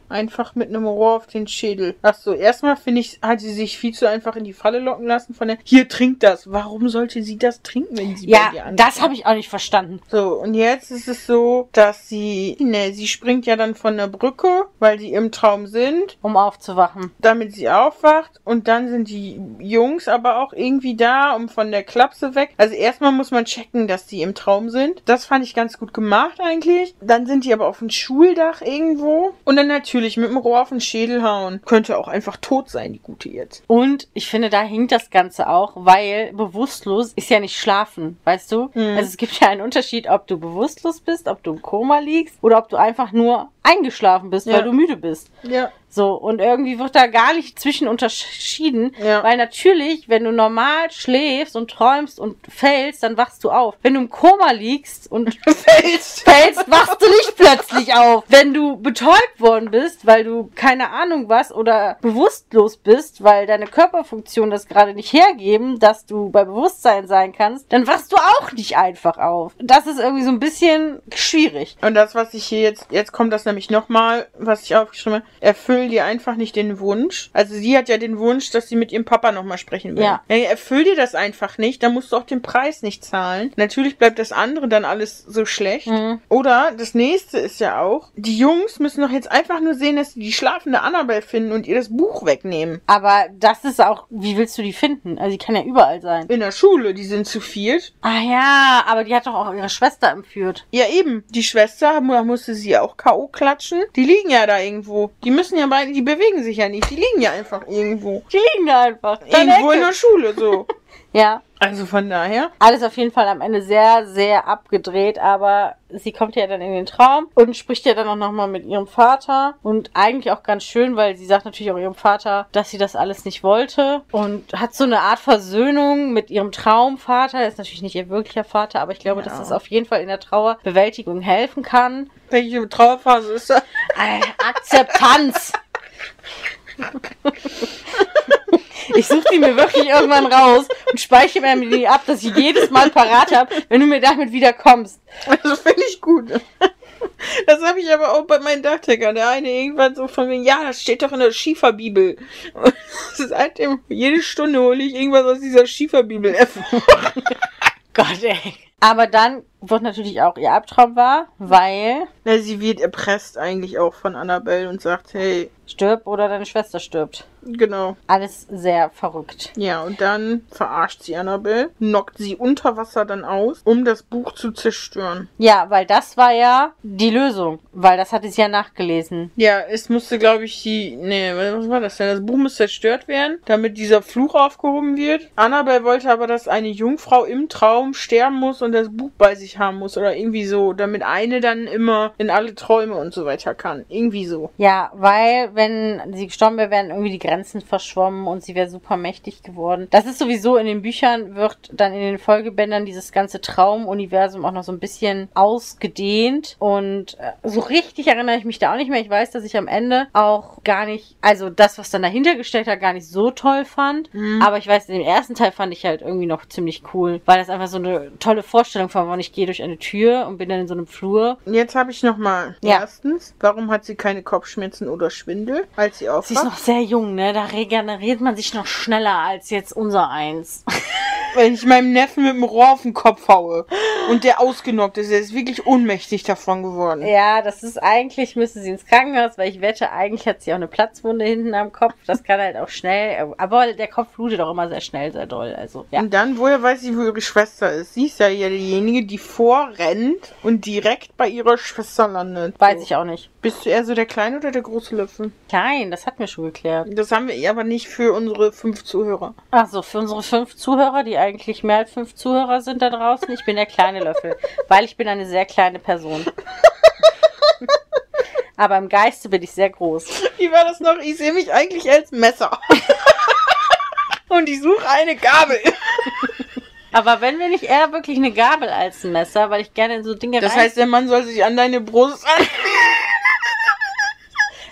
Einfach mit einem Rohr auf den Schädel. Ach so, erstmal finde ich, hat sie sich viel zu einfach in die Falle locken lassen von der, hier, trinkt das. Warum sollte sie das trinken, wenn sie bei dir Ja, ankommt? das habe ich auch nicht verstanden. So, und jetzt ist es so, dass sie, ne, sie springt ja dann von der Brücke, weil sie im Traum sind, Um aufzuwachen. damit sie aufwacht. Und dann sind die Jungs aber auch irgendwie da, um von der Klapse weg. Also erstmal muss man checken, dass die im Traum sind. Das fand ich ganz gut gemacht eigentlich. Dann sind die aber auf dem Schuldach irgendwo. Und dann natürlich mit dem Rohr auf den Schädel hauen. Könnte auch einfach tot sein, die Gute jetzt. Und ich finde, da hinkt das Ganze auch, weil bewusstlos ist ja nicht schlafen, weißt du? Mhm. Also es gibt ja einen Unterschied, ob du bewusstlos bist, ob du im Koma liegst oder ob du einfach nur eingeschlafen bist, Ja. weil du müde bist. Ja. So, und irgendwie wird da gar nicht zwischen unterschieden, Ja. weil natürlich, wenn du normal schläfst und träumst und fällst, dann wachst du auf. Wenn du im Koma liegst und Fels. fällst, wachst du nicht plötzlich auf. Wenn du betäubt worden bist, weil du keine Ahnung was oder bewusstlos bist, weil deine Körperfunktionen das gerade nicht hergeben, dass du bei Bewusstsein sein kannst, dann wachst du auch nicht einfach auf. Das ist irgendwie so ein bisschen schwierig. Und das, was ich hier jetzt, jetzt kommt das nämlich nochmal, was ich aufgeschrieben habe, erfüll dir einfach nicht den Wunsch. Also sie hat ja den Wunsch, dass sie mit ihrem Papa nochmal sprechen will. Ja. Erfüll dir das einfach nicht, dann musst du auch den Preis nicht zahlen. Natürlich bleibt das andere dann alles so schlecht. Mhm. Oder das nächste ist ja auch, die Jungs müssen doch jetzt einfach nur sehen, dass sie die schlafende Annabelle finden und ihr das Buch wegnehmen. Aber das ist auch, wie willst du die finden? Also die kann ja überall sein. In der Schule, die sind zu viert. Ah ja, aber die hat doch auch ihre Schwester entführt. Ja, eben. Die Schwester, musste sie auch K.O. klatschen. Die liegen ja da irgendwo. Die müssen ja beide, die bewegen sich ja nicht. Die liegen ja einfach irgendwo. Die liegen da einfach. Irgendwo in der Schule, so. Ja, Also von daher. alles auf jeden Fall am Ende sehr, sehr abgedreht, aber sie kommt ja dann in den Traum und spricht ja dann auch nochmal mit ihrem Vater und eigentlich auch ganz schön, weil sie sagt natürlich auch ihrem Vater, dass sie das alles nicht wollte und hat so eine Art Versöhnung mit ihrem Traumvater. ist natürlich nicht ihr wirklicher Vater, aber ich glaube, Ja. dass das auf jeden Fall in der Trauerbewältigung helfen kann. Welche Trauerphase ist das? Äh, Akzeptanz. Ich suche die mir wirklich irgendwann raus und speichere mir die ab, dass ich jedes Mal parat habe, wenn du mir damit wieder kommst. Also finde ich gut. Das habe ich aber auch bei meinen Dachdeckern. Der eine irgendwann so von mir, ja, das steht doch in der Schieferbibel. Und seitdem, jede Stunde hole ich irgendwas aus dieser Schieferbibel hervor. Gott, ey. Aber dann wird natürlich auch ihr Albtraum wahr, weil Na, sie wird erpresst eigentlich auch von Annabelle und sagt, hey, stirb oder deine Schwester stirbt. genau. Alles sehr verrückt. Ja, und dann verarscht sie Annabelle, knockt sie unter Wasser dann aus, um das Buch zu zerstören. Ja, weil das war ja die Lösung, weil das hatte sie ja nachgelesen. Ja, es musste, glaube ich, die. Nee, was war das denn? Das Buch muss zerstört werden, damit dieser Fluch aufgehoben wird. Annabelle wollte aber, dass eine Jungfrau im Traum sterben muss und das Buch bei sich haben muss. Oder irgendwie so, damit eine dann immer in alle Träume und so weiter kann. Irgendwie so. Ja, weil wenn sie gestorben wäre, wären irgendwie die Grenzen verschwommen und sie wäre super mächtig geworden. Das ist sowieso in den Büchern, wird dann in den Folgebändern dieses ganze Traumuniversum auch noch so ein bisschen ausgedehnt. Und äh, so richtig erinnere ich mich da auch nicht mehr. Ich weiß, dass ich am Ende auch gar nicht, also das, was dann dahinter gestellt hat, gar nicht so toll fand. Aber ich weiß, den ersten Teil fand ich halt irgendwie noch ziemlich cool, weil das einfach so eine tolle Vorstellung war, wann ich gehe durch eine Tür und bin dann in so einem Flur. Jetzt habe ich noch mal. Ja. Erstens, warum hat sie keine Kopfschmerzen oder Schwindel, als sie Sie ist aufwacht? noch sehr jung, ne? Da regeneriert man sich noch schneller als jetzt unser eins. Wenn ich meinem Neffen mit dem Rohr auf den Kopf haue und der ausgenockt ist, der ist wirklich ohnmächtig davon geworden. Ja, das ist eigentlich, müsste sie ins Krankenhaus, weil ich wette, eigentlich hat sie auch eine Platzwunde hinten am Kopf. Das kann halt auch schnell, aber der Kopf blutet auch immer sehr schnell, sehr doll. Also, ja. Und dann, woher weiß sie, wo ihre Schwester ist? Sie ist ja ja diejenige, die vorrennt und direkt bei ihrer Schwester landet. Weiß ich auch nicht. Bist du eher so der kleine oder der große Löffel? Klein, das hatten wir schon geklärt. Das haben wir aber nicht für unsere fünf Zuhörer. Ach so, für unsere fünf Zuhörer, die eigentlich mehr als fünf Zuhörer sind da draußen, ich bin der kleine Löffel, weil ich bin eine sehr kleine Person. Aber im Geiste bin ich sehr groß. Wie war das noch? Ich sehe mich eigentlich als Messer. und ich suche eine Gabel. Aber wenn wir nicht eher wirklich eine Gabel als ein Messer, weil ich gerne in so Dinge Das rein- heißt, der Mann soll sich an deine Brust an.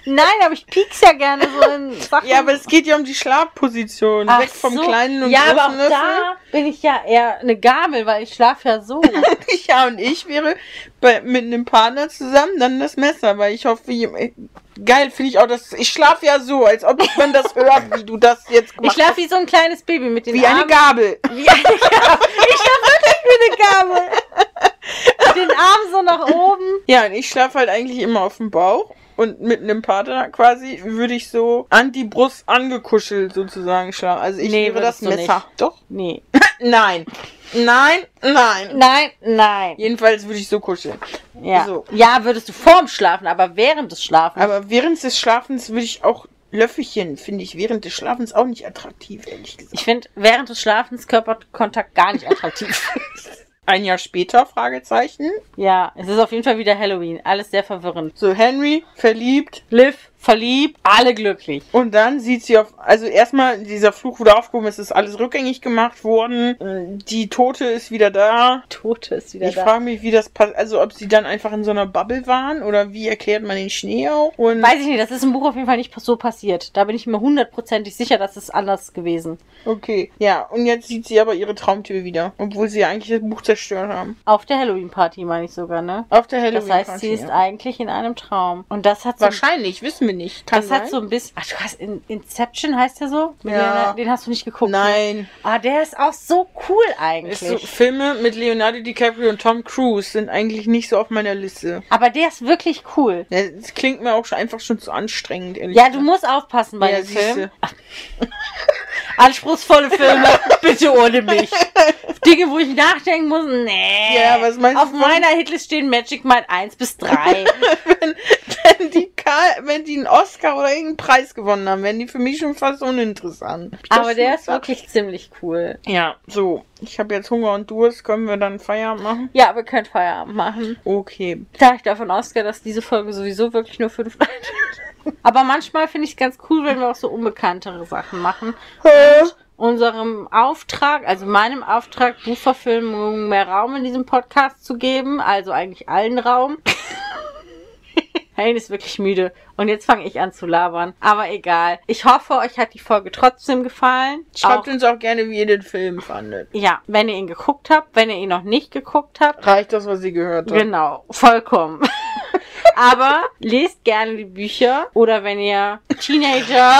Nein, aber ich piek's ja gerne so in Sachen. Ja, aber es geht ja um die Schlafposition. Ach Weg vom so. kleinen und Ja, aber auch Löffel. da bin ich ja eher eine Gabel, weil ich schlafe ja so. Ja, und ich wäre bei, mit einem Partner zusammen dann das Messer, weil ich hoffe, geil finde ich auch, dass ich schlafe ja so, als ob man das hört, wie du das jetzt Ich gemacht schlafe wie so ein kleines Baby mit den Wie eine Armen. Gabel. Wie eine Gabel. Ich schlafe wirklich wie eine Gabel. Mit den Armen so nach oben. Ja, und ich schlafe halt eigentlich immer auf dem Bauch. Und mit einem Partner quasi würde ich so an die Brust angekuschelt sozusagen schlafen. Also ich Nee, wäre das Messer. nicht. Doch? Nee. Nein. Nein, nein. Nein, nein. Jedenfalls würde ich so kuscheln. Ja. So. ja, würdest du vorm Schlafen, aber während des Schlafens. Aber während des Schlafens würde ich auch Löffelchen, finde ich während des Schlafens auch nicht attraktiv, ehrlich gesagt. ich finde während des Schlafens Körperkontakt gar nicht attraktiv. Ein Jahr später, Fragezeichen. ja, es ist auf jeden Fall wieder Halloween. Alles sehr verwirrend. So, Henry, verliebt. Liv, verliebt, alle glücklich. Und dann sieht sie auf, also erstmal, dieser Fluch wurde aufgehoben, es ist alles rückgängig gemacht worden. Äh, Die Tote ist wieder da. Tote ist wieder Ich da. frage mich, wie das passt, also ob sie dann einfach in so einer Bubble waren oder wie erklärt man den Schnee auch? Und Weiß ich nicht, das ist im Buch auf jeden Fall nicht so passiert. Da bin ich mir hundertprozentig sicher, dass es anders gewesen. okay, ja, und jetzt sieht sie aber ihre Traumtür wieder, obwohl sie ja eigentlich das Buch zerstört haben. Auf der Halloween-Party meine ich sogar, ne? Auf der Halloween. Das heißt, sie ist eigentlich in einem Traum. Und das hat so, wahrscheinlich, wissen wir nicht. Kann das hat sein. so ein bisschen. Ach, du hast in, Inception heißt der so? Mit Ja. Leonardo- Den hast du nicht geguckt. ne? Nein. Ah, der ist auch so cool eigentlich. so, Filme mit Leonardo DiCaprio und Tom Cruise sind eigentlich nicht so auf meiner Liste. Aber der ist wirklich cool. Das klingt mir auch schon einfach schon zu anstrengend, ehrlich Ja, du musst aufpassen bei Ja, dem. Film. Anspruchsvolle Filme, bitte ohne mich. Dinge, wo ich nachdenken muss, nee. Ja, was meinst du Auf von- meiner Hitlist stehen Magic Mike 1 bis 3. wenn, wenn, die Karl, wenn die einen Oscar oder irgendeinen Preis gewonnen haben, wären die für mich schon fast uninteressant. Das Aber der ist wirklich ziemlich cool. Ja, so. Ich habe jetzt Hunger und Durst. Können wir dann Feierabend machen? Ja, wir können Feierabend machen. Okay. Da ich davon ausgehe, dass diese Folge sowieso wirklich nur fünf. Aber manchmal finde ich es ganz cool, wenn wir auch so unbekanntere Sachen machen. Unserem Auftrag, also meinem Auftrag, Buchverfilmung mehr Raum in diesem Podcast zu geben, also eigentlich allen Raum. Helen ist wirklich müde und jetzt fange ich an zu labern. Aber egal. Ich hoffe, euch hat die Folge trotzdem gefallen. Schreibt Auch- uns auch gerne, wie ihr den Film fandet. ja, wenn ihr ihn geguckt habt, wenn ihr ihn noch nicht geguckt habt, Reicht das, was ihr gehört habt? Genau, vollkommen. Aber lest gerne die Bücher oder wenn ihr Teenager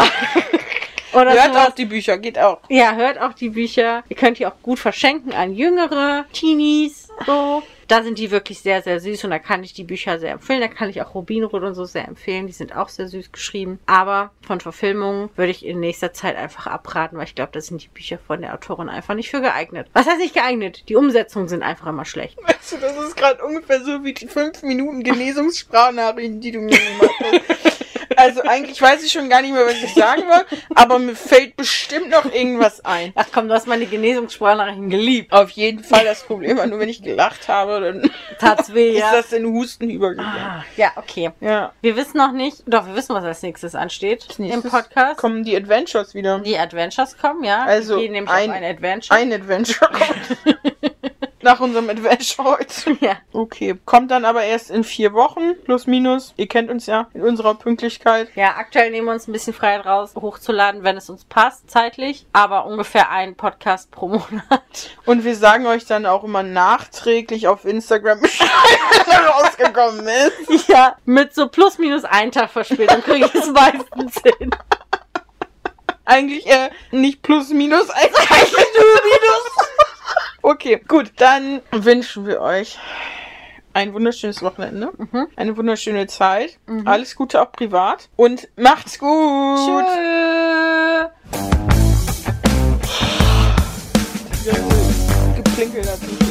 oder Hört sowas, auf die Bücher, geht auch. ja, hört auch die Bücher. Ihr könnt die auch gut verschenken an jüngere Teenies, so. Da sind die wirklich sehr, sehr süß und da kann ich die Bücher sehr empfehlen. Da kann ich auch Rubinrot und so sehr empfehlen. Die sind auch sehr süß geschrieben. Aber von Verfilmungen würde ich in nächster Zeit einfach abraten, weil ich glaube, da sind die Bücher von der Autorin einfach nicht für geeignet. Was heißt nicht geeignet? Die Umsetzungen sind einfach immer schlecht. Weißt du, das ist gerade ungefähr so wie die 5 Minuten Genesungssprachnachrichten, die du mir gemacht hast. Also eigentlich weiß ich schon gar nicht mehr, was ich sagen will, aber mir fällt bestimmt noch irgendwas ein. Ach komm, du hast meine Genesungssprachnachrichten geliebt. Auf jeden Fall das Problem, war nur wenn ich gelacht habe, dann Tat's weh, ist ja. das in Husten übergegangen. Ah, ja, okay. Ja. Wir wissen noch nicht, doch, wir wissen, was als nächstes ansteht Als nächstes im Podcast. Kommen die Adventures wieder. Die Adventures kommen, ja. Also wir gehen nämlich ein- auf ein Adventure. Ein Adventure kommt. Nach unserem Adventure heute. ja. Okay. Kommt dann aber erst in vier Wochen, plus minus. Ihr kennt uns ja in unserer Pünktlichkeit. ja, aktuell nehmen wir uns ein bisschen Freiheit raus, hochzuladen, wenn es uns passt, zeitlich. Aber ungefähr ein Podcast pro Monat. Und wir sagen euch dann auch immer nachträglich auf Instagram Bescheid, wenn er rausgekommen ist. ja, mit so plus minus ein Tag Verspätung kriege ich es meistens hin. Eigentlich äh, nicht plus minus, eigentlich minus. Okay, gut. Dann wünschen wir euch ein wunderschönes Wochenende. Mhm. Eine wunderschöne Zeit. Alles Gute auch privat. Und macht's gut. Tschö. Geplinkelt hat.